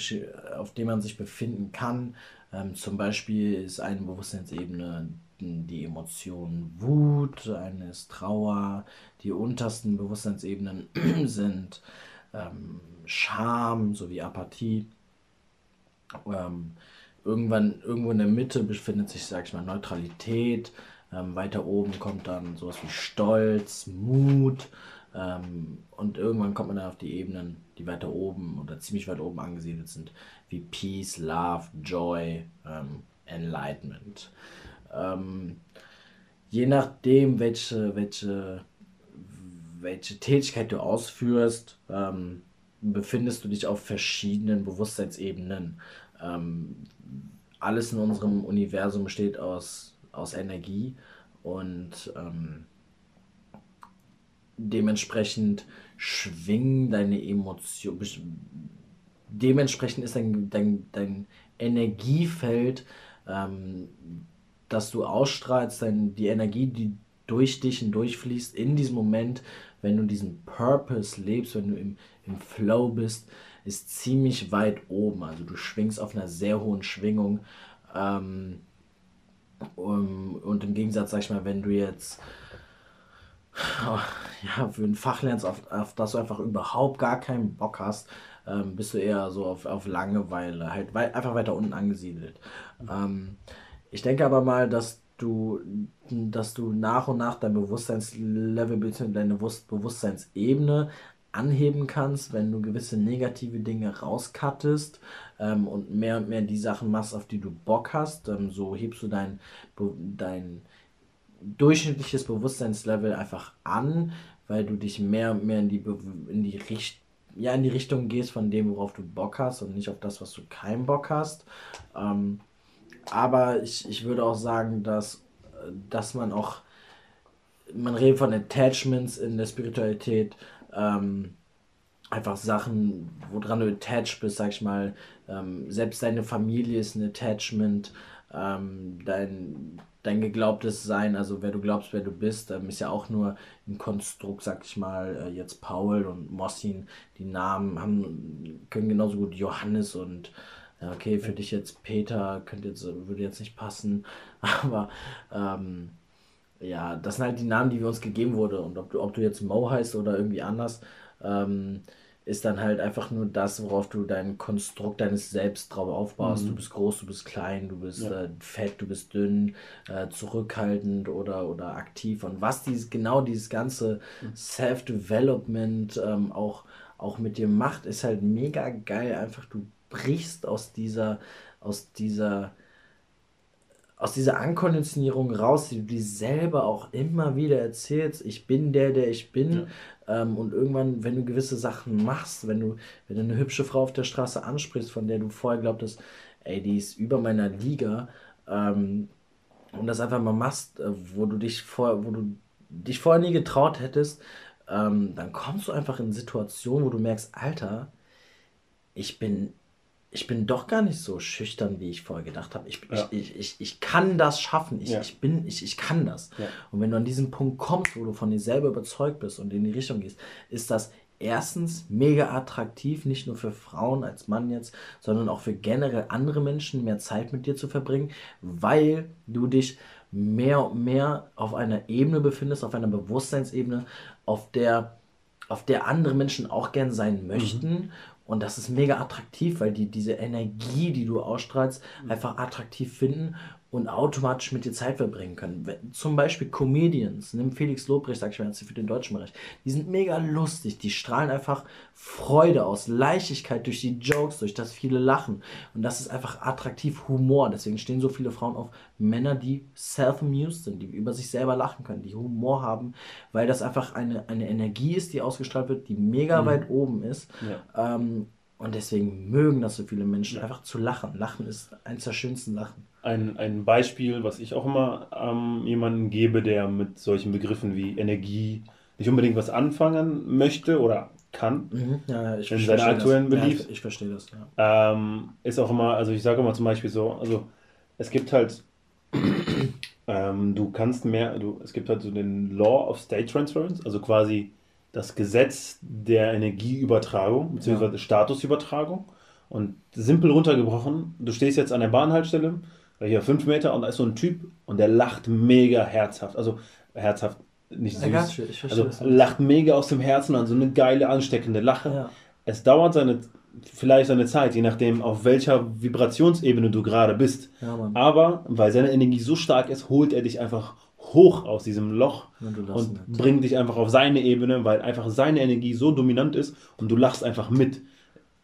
auf denen man sich befinden kann. Ähm, zum Beispiel ist eine Bewusstseinsebene die Emotion Wut, eine ist Trauer, die untersten Bewusstseinsebenen (clears throat) sind ähm, Scham sowie Apathie. Ähm, irgendwann, irgendwo in der Mitte befindet sich, sag ich mal, Neutralität. Ähm, weiter oben kommt dann sowas wie Stolz, Mut. Ähm, und irgendwann kommt man dann auf die Ebenen, die weiter oben oder ziemlich weit oben angesiedelt sind, wie Peace, Love, Joy, ähm, Enlightenment. Ähm, je nachdem, welche, welche, welche Tätigkeit du ausführst, ähm, befindest du dich auf verschiedenen Bewusstseinsebenen. Ähm, alles in unserem Universum besteht aus, aus Energie und ähm, dementsprechend schwingen deine Emotionen, dementsprechend ist dein, dein, dein Energiefeld, ähm, das du ausstrahlst, dein, die Energie, die durch dich hindurchfließt, in diesem Moment, wenn du diesen Purpose lebst, wenn du im, im Flow bist, ist ziemlich weit oben. Also du schwingst auf einer sehr hohen Schwingung. Ähm, um, und im Gegensatz, sag ich mal, wenn du jetzt (laughs) ja, für ein Fach lernst, auf, auf das du einfach überhaupt gar keinen Bock hast, ähm, bist du eher so auf, auf Langeweile, halt wei einfach weiter unten angesiedelt. Ähm, ich denke aber mal, dass du, dass du nach und nach dein Bewusstseinslevel bzw. deine Bewusstseinsebene anheben kannst, wenn du gewisse negative Dinge rauskattest ähm, und mehr und mehr die Sachen machst, auf die du Bock hast. Ähm, so hebst du dein, dein durchschnittliches Bewusstseinslevel einfach an, weil du dich mehr und mehr in die, in die Richtung ja, in die Richtung gehst von dem, worauf du Bock hast und nicht auf das, was du keinen Bock hast. Ähm, aber ich, ich würde auch sagen, dass, dass man auch, man redet von Attachments in der Spiritualität, ähm, einfach Sachen, woran du attached bist, sag ich mal, ähm, selbst deine Familie ist ein Attachment, ähm, dein, dein geglaubtes Sein, also wer du glaubst, wer du bist, ähm, ist ja auch nur ein Konstrukt, sag ich mal, äh, jetzt Paul und Mossin, die Namen haben, können genauso gut Johannes und ja, okay, für dich jetzt Peter könnte jetzt, würde jetzt nicht passen, (laughs) aber ähm, ja, das sind halt die Namen, die wir uns gegeben wurden und ob du, ob du jetzt Mo heißt oder irgendwie anders, ähm, ist dann halt einfach nur das, worauf du dein Konstrukt deines Selbst drauf aufbaust. Mhm. Du bist groß, du bist klein, du bist ja. äh, fett, du bist dünn, äh, zurückhaltend oder, oder aktiv. Und was dieses genau dieses ganze mhm. Self-Development ähm, auch, auch mit dir macht, ist halt mega geil. Einfach, du brichst aus dieser, aus dieser aus dieser Ankonditionierung raus, die du dir selber auch immer wieder erzählst, ich bin der, der ich bin. Ja. Ähm, und irgendwann, wenn du gewisse Sachen machst, wenn du, wenn du eine hübsche Frau auf der Straße ansprichst, von der du vorher glaubtest, ey, die ist über meiner Liga, ähm, und das einfach mal machst, äh, wo du dich vor, wo du dich vorher nie getraut hättest, ähm, dann kommst du einfach in Situationen, wo du merkst, Alter, ich bin ich bin doch gar nicht so schüchtern, wie ich vorher gedacht habe. Ich, ja. ich, ich, ich, ich kann das schaffen. Ich, ja. ich, bin, ich, ich kann das. Ja. Und wenn du an diesen Punkt kommst, wo du von dir selber überzeugt bist und in die Richtung gehst, ist das erstens mega attraktiv, nicht nur für Frauen als Mann jetzt, sondern auch für generell andere Menschen mehr Zeit mit dir zu verbringen, weil du dich mehr und mehr auf einer Ebene befindest, auf einer Bewusstseinsebene, auf der auf der andere Menschen auch gern sein möchten mhm. Und das ist mega attraktiv, weil die diese Energie, die du ausstrahlst, mhm. einfach attraktiv finden und automatisch mit dir Zeit verbringen können. Zum Beispiel Comedians, nimm Felix Lobrecht, sag ich mal jetzt für den deutschen Bereich, die sind mega lustig, die strahlen einfach Freude aus, Leichtigkeit durch die Jokes, durch das viele lachen. Und das ist einfach attraktiv Humor. Deswegen stehen so viele Frauen auf Männer, die self-amused sind, die über sich selber lachen können, die Humor haben, weil das einfach eine, eine Energie ist, die ausgestrahlt wird, die mega mhm. weit oben ist. Ja. Ähm, und deswegen mögen das so viele Menschen, einfach zu lachen. Lachen ist eines der schönsten Sachen ein, ein Beispiel, was ich auch immer ähm, jemandem gebe, der mit solchen Begriffen wie Energie nicht unbedingt was anfangen möchte oder kann. Mhm. Ja, ich in seiner aktuellen Belief. Ja, ich verstehe das, ja. Ähm, ist auch immer, also ich sage immer zum Beispiel so, also es gibt halt, (clears throat) ähm, du kannst mehr, du, es gibt halt so den Law of State Transference, also quasi das Gesetz der Energieübertragung, ja. Statusübertragung. Und simpel runtergebrochen, du stehst jetzt an der Bahnhaltestelle, hier fünf Meter und da ist so ein Typ und der lacht mega herzhaft. Also herzhaft, nicht süß. Ja, ich also lacht mega aus dem Herzen an, so eine geile, ansteckende Lache. Ja. Es dauert seine, vielleicht seine Zeit, je nachdem, auf welcher Vibrationsebene du gerade bist. Ja, Aber weil seine Energie so stark ist, holt er dich einfach hoch aus diesem Loch und, und bringt dich einfach auf seine Ebene, weil einfach seine Energie so dominant ist und du lachst einfach mit.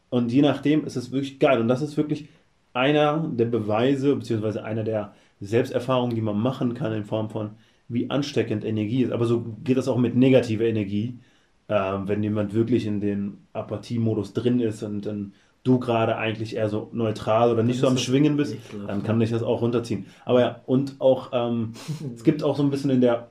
Und je nachdem ist es wirklich geil. Und das ist wirklich einer der Beweise, beziehungsweise einer der Selbsterfahrungen, die man machen kann in Form von, wie ansteckend Energie ist. Aber so geht das auch mit negativer Energie. Äh, wenn jemand wirklich in den Apathie-Modus drin ist und dann du gerade eigentlich eher so neutral oder nicht so am Schwingen bist, dann kann dich das auch runterziehen. Aber ja, und auch, ähm, es gibt auch so ein bisschen in der,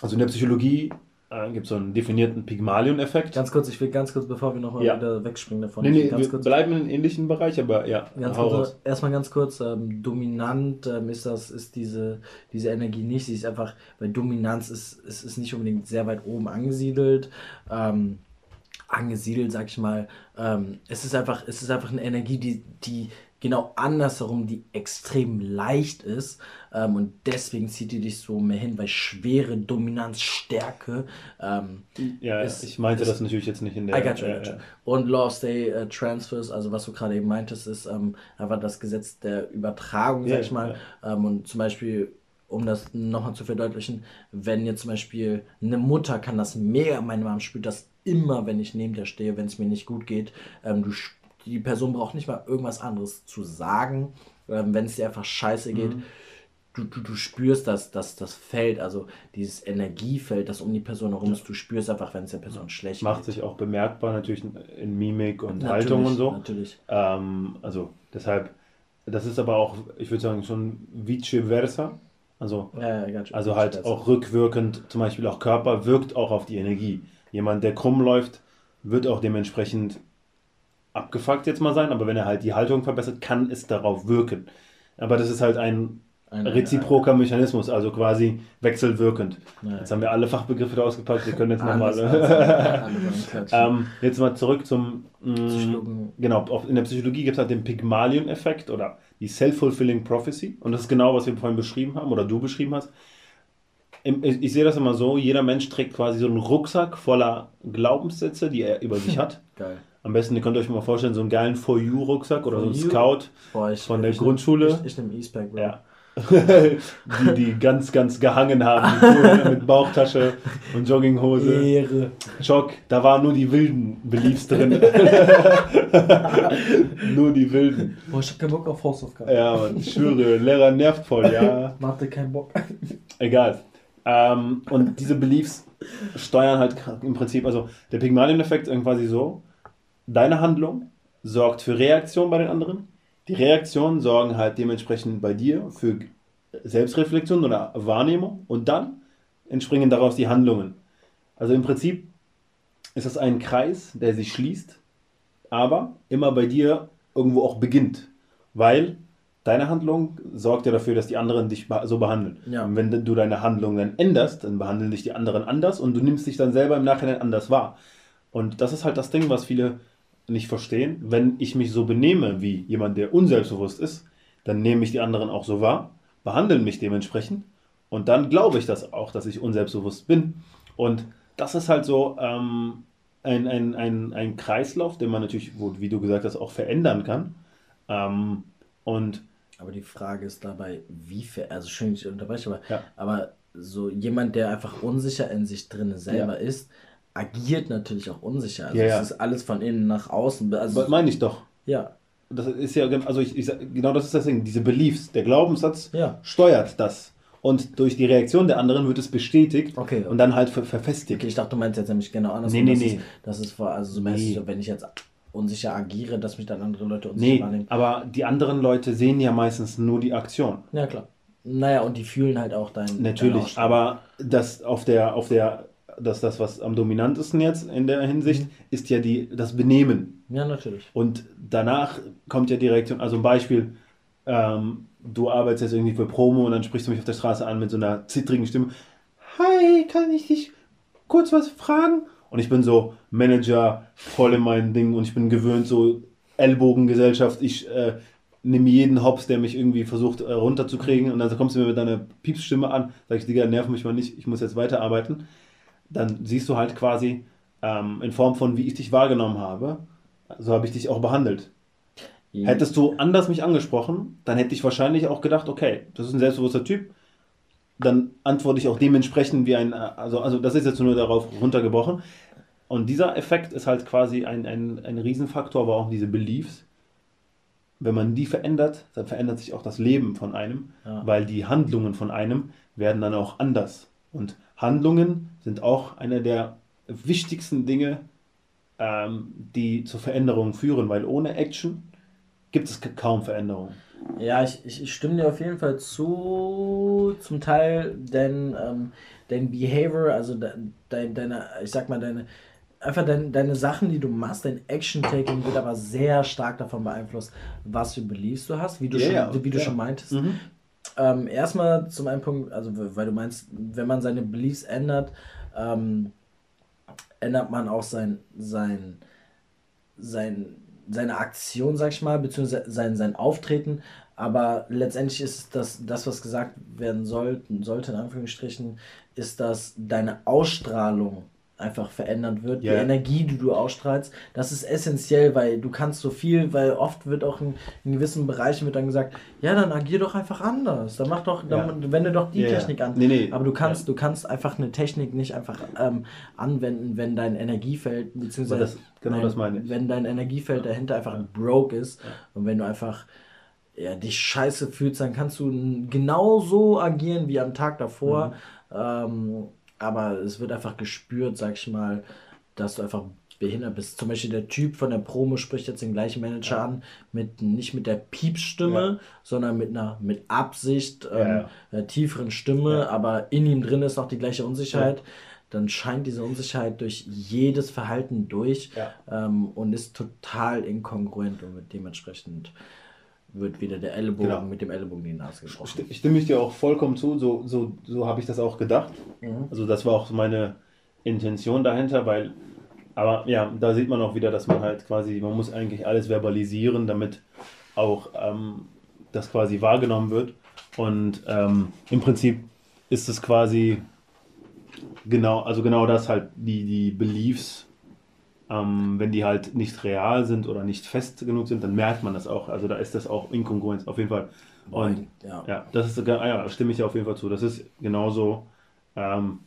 also in der Psychologie äh, gibt so einen definierten Pygmalion-Effekt. Ganz kurz, ich will ganz kurz, bevor wir noch ja. wieder wegspringen davon. Nee, nee, wir kurz, bleiben im ähnlichen Bereich, aber ja. Ganz kurz, erstmal ganz kurz, ähm, dominant ähm, ist das, ist diese, diese Energie nicht. Sie ist einfach, weil Dominanz ist, ist, ist nicht unbedingt sehr weit oben angesiedelt. Ähm, angesiedelt, sag ich mal. Ähm, es ist einfach, es ist einfach eine Energie, die, die genau andersherum, die extrem leicht ist. Ähm, und deswegen zieht die dich so mehr hin, weil Schwere, Dominanz, Stärke. Ähm, ja, ist, ich meinte ist, das natürlich jetzt nicht in der. I got you, got you. Und Law of Stay uh, Transfers, also was du gerade eben meintest, ist ähm, einfach das Gesetz der Übertragung, sag yeah, ich mal. Yeah. Ähm, und zum Beispiel um das nochmal zu verdeutlichen, wenn jetzt zum Beispiel eine Mutter kann das mega, meine Mom spürt das immer, wenn ich neben der stehe, wenn es mir nicht gut geht. Ähm, du, die Person braucht nicht mal irgendwas anderes zu sagen, ähm, wenn es dir einfach scheiße geht. Mhm. Du, du, du spürst das, das, das Feld, also dieses Energiefeld, das um die Person herum ist, du spürst einfach, wenn es der Person schlecht Macht geht. Macht sich auch bemerkbar natürlich in Mimik und natürlich, Haltung und so. Natürlich. Ähm, also deshalb, das ist aber auch, ich würde sagen, schon vice versa. Also, ja, ja, also halt auch rückwirkend, zum Beispiel auch Körper wirkt auch auf die Energie. Jemand, der krumm läuft, wird auch dementsprechend abgefuckt jetzt mal sein, aber wenn er halt die Haltung verbessert, kann es darauf wirken. Aber das ist halt ein, ein reziproker ein, Mechanismus, also quasi wechselwirkend. Ja. Jetzt haben wir alle Fachbegriffe da ausgepackt, wir können jetzt nochmal. (laughs) ähm, jetzt mal zurück zum. Mm, genau, in der Psychologie gibt es halt den Pygmalion-Effekt oder die Self-Fulfilling Prophecy. Und das ist genau, was wir vorhin beschrieben haben oder du beschrieben hast. Ich sehe das immer so: jeder Mensch trägt quasi so einen Rucksack voller Glaubenssätze, die er über sich (laughs) hat. Geil. Am besten, ihr könnt euch mal vorstellen, so einen geilen For You-Rucksack oder so einen Scout Boah, ich, von der ich Grundschule. Nehm, ich, ich nehme E-Spec, Bro. Ja. (laughs) die, die ganz, ganz gehangen haben, mit Bauchtasche und Jogginghose. Ehre. Jog, da waren nur die wilden Beliefs drin. (laughs) nur die wilden. Boah, ich hab keinen Bock auf Hausaufgaben. Ja, man, ich schwöre, Lehrer nervt voll, ja. (laughs) Machte keinen Bock. Egal. Ähm, und diese Beliefs steuern halt im Prinzip, also der Pygmalion-Effekt ist quasi so, deine Handlung sorgt für Reaktion bei den anderen. Die Reaktionen sorgen halt dementsprechend bei dir für Selbstreflexion oder Wahrnehmung und dann entspringen daraus die Handlungen. Also im Prinzip ist das ein Kreis, der sich schließt, aber immer bei dir irgendwo auch beginnt, weil deine Handlung sorgt ja dafür, dass die anderen dich so behandeln. Ja. Und wenn du deine Handlung dann änderst, dann behandeln dich die anderen anders und du nimmst dich dann selber im Nachhinein anders wahr. Und das ist halt das Ding, was viele nicht verstehen. Wenn ich mich so benehme wie jemand, der unselbstbewusst ist, dann nehme ich die anderen auch so wahr, behandeln mich dementsprechend und dann glaube ich das auch, dass ich unselbstbewusst bin. Und das ist halt so ähm, ein, ein, ein, ein Kreislauf, den man natürlich, wie du gesagt hast, auch verändern kann. Ähm, und aber die Frage ist dabei, wie ver also schön, ich unterbreche, aber, ja. aber so jemand, der einfach unsicher in sich drin selber ja. ist, agiert natürlich auch unsicher. Also ja, ja. es ist alles von innen nach außen. Also meine ich doch. Ja. Das ist ja, also ich, ich, genau das ist das Ding, diese Beliefs, der Glaubenssatz ja. steuert das. Und durch die Reaktion der anderen wird es bestätigt okay, okay. und dann halt ver verfestigt. Okay, ich dachte, du meinst jetzt nämlich genau anders. Nee, nee, nee. Das ist, also so nee. wenn ich jetzt unsicher agiere, dass mich dann andere Leute unsicher nee, wahrnehmen. aber die anderen Leute sehen ja meistens nur die Aktion. Ja, klar. Naja, und die fühlen halt auch dein. Natürlich, dein aber das auf der, auf der dass das, was am dominantesten jetzt in der Hinsicht, mhm. ist ja die, das Benehmen. Ja, natürlich. Und danach kommt ja die Reaktion, also ein Beispiel, ähm, du arbeitest jetzt irgendwie für Promo und dann sprichst du mich auf der Straße an mit so einer zittrigen Stimme. Hi, kann ich dich kurz was fragen? Und ich bin so Manager, voll in meinen Dingen und ich bin gewöhnt, so Ellbogengesellschaft. Ich äh, nehme jeden Hops, der mich irgendwie versucht äh, runterzukriegen und dann kommst du mir mit deiner Piepsstimme an, sag ich, Digga, nerv mich mal nicht, ich muss jetzt weiterarbeiten dann siehst du halt quasi ähm, in Form von, wie ich dich wahrgenommen habe, so habe ich dich auch behandelt. Ja. Hättest du anders mich angesprochen, dann hätte ich wahrscheinlich auch gedacht, okay, das ist ein selbstbewusster Typ, dann antworte ich auch dementsprechend wie ein, also, also das ist jetzt nur darauf runtergebrochen. Und dieser Effekt ist halt quasi ein, ein, ein Riesenfaktor, aber auch diese Beliefs. Wenn man die verändert, dann verändert sich auch das Leben von einem, ja. weil die Handlungen von einem werden dann auch anders. Und Handlungen sind auch eine der wichtigsten Dinge, ähm, die zur Veränderung führen, weil ohne Action gibt es kaum Veränderung. Ja, ich, ich, stimme dir auf jeden Fall zu, zum Teil, denn ähm, dein Behavior, also de, de, deine, ich sag mal, deine, einfach dein, deine Sachen, die du machst, dein Action-Taking wird aber sehr stark davon beeinflusst, was für Beliefs du hast, wie du, yeah, schon, wie du ja. schon meintest. Mhm. Ähm, erstmal zum einen Punkt, also weil du meinst, wenn man seine Beliefs ändert, ähm, ändert man auch sein, sein, sein, seine Aktion, sag ich mal, beziehungsweise sein, sein Auftreten. Aber letztendlich ist das, das, was gesagt werden sollten, sollte, in Anführungsstrichen, ist, dass deine Ausstrahlung einfach verändert wird, yeah. die Energie, die du ausstrahlst, das ist essentiell, weil du kannst so viel, weil oft wird auch in, in gewissen Bereichen wird dann gesagt, ja, dann agier doch einfach anders, dann mach doch, dann ja. wende doch die yeah. Technik an. Nee, nee. Aber du kannst, ja. du kannst einfach eine Technik nicht einfach ähm, anwenden, wenn dein Energiefeld, beziehungsweise das, genau nein, das meine ich. wenn dein Energiefeld dahinter einfach broke ist und wenn du einfach ja, dich scheiße fühlst, dann kannst du genauso agieren wie am Tag davor. Mhm. Ähm, aber es wird einfach gespürt, sag ich mal, dass du einfach behindert bist. Zum Beispiel der Typ von der Promo spricht jetzt den gleichen Manager ja. an, mit, nicht mit der Piepsstimme, ja. sondern mit einer mit Absicht, ähm, ja, tieferen Stimme, aber in ihm drin ist noch die gleiche Unsicherheit. Dann scheint diese Unsicherheit durch jedes Verhalten durch ähm, und ist total inkongruent und dementsprechend wird wieder der Ellenbogen genau. mit dem Ellenbogen in die Nase gesprochen. Stimme ich dir auch vollkommen zu, so, so, so habe ich das auch gedacht. Mhm. Also das war auch meine Intention dahinter, weil, aber ja, da sieht man auch wieder, dass man halt quasi, man muss eigentlich alles verbalisieren, damit auch ähm, das quasi wahrgenommen wird. Und ähm, im Prinzip ist es quasi genau, also genau das halt, die, die Beliefs ähm, wenn die halt nicht real sind oder nicht fest genug sind, dann merkt man das auch. Also da ist das auch Inkongruenz auf jeden Fall. Und ja, ja das ist sogar, ah ja, stimme ich ja auf jeden Fall zu. Das ist genauso, ähm,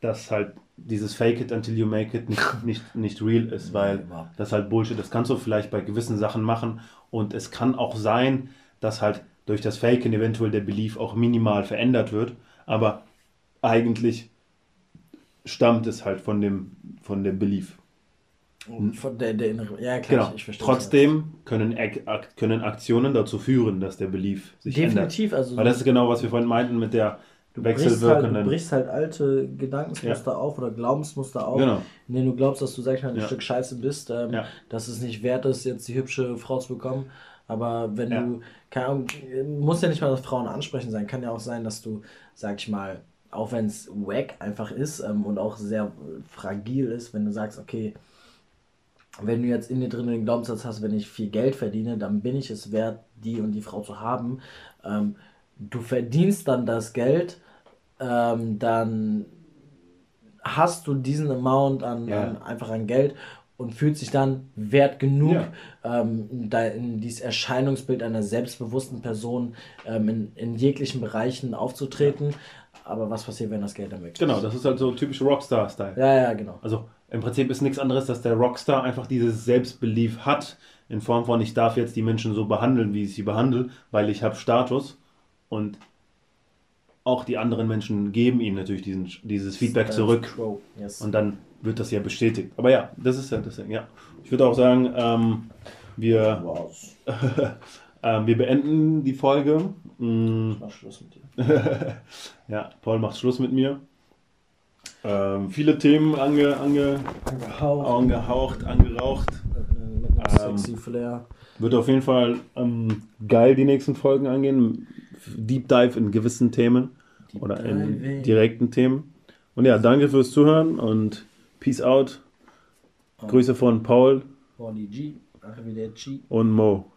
dass halt dieses Fake it until you make it nicht, (laughs) nicht, nicht real ist, weil das halt Bullshit. Das kannst du vielleicht bei gewissen Sachen machen und es kann auch sein, dass halt durch das Faken eventuell der Belief auch minimal verändert wird, aber eigentlich stammt es halt von dem, von dem Belief. Von der, der innere, ja klar, genau. ich verstehe. Trotzdem können, können Aktionen dazu führen, dass der Belief sich Definitiv, ändert. also. Weil das ist genau, was wir vorhin meinten mit der du wechselwirkenden. Halt, du brichst halt alte Gedankensmuster ja. auf oder Glaubensmuster auf, genau. in denen du glaubst, dass du, sag ich mal, ein ja. Stück Scheiße bist, ähm, ja. dass es nicht wert ist, jetzt die hübsche Frau zu bekommen. Aber wenn du, keine Ahnung, muss ja nicht mal das Frauen ansprechen sein, kann ja auch sein, dass du, sag ich mal, auch wenn es wack einfach ist ähm, und auch sehr fragil ist, wenn du sagst, okay, wenn du jetzt in dir drin den Glaubenssatz hast, wenn ich viel Geld verdiene, dann bin ich es wert, die und die Frau zu haben. Ähm, du verdienst dann das Geld, ähm, dann hast du diesen Amount an, ja. an, einfach an Geld und fühlt sich dann wert genug, ja. ähm, in dieses Erscheinungsbild einer selbstbewussten Person ähm, in, in jeglichen Bereichen aufzutreten. Ja. Aber was passiert, wenn das Geld dann weg ist? Genau, das ist halt so typisch Rockstar-Style. Ja, ja, genau. Also im Prinzip ist nichts anderes, dass der Rockstar einfach dieses Selbstbelief hat, in Form von, ich darf jetzt die Menschen so behandeln, wie ich sie behandle, weil ich habe Status und auch die anderen Menschen geben ihm natürlich diesen, dieses Feedback zurück. Yes. Und dann wird das ja bestätigt. Aber ja, das ist ja das Ding, ja. Ich würde auch sagen, ähm, wir, (laughs) äh, wir beenden die Folge. Mm. Ich mach Schluss mit dir. (laughs) ja, Paul macht Schluss mit mir. Ähm, viele Themen ange, ange, angehaucht. angehaucht, angeraucht. Mit einem sexy ähm, Flair. Wird auf jeden Fall ähm, geil die nächsten Folgen angehen. Deep Dive in gewissen Themen Deep oder in Dive. direkten Themen. Und ja, danke fürs Zuhören und Peace out. Grüße von Paul und Mo.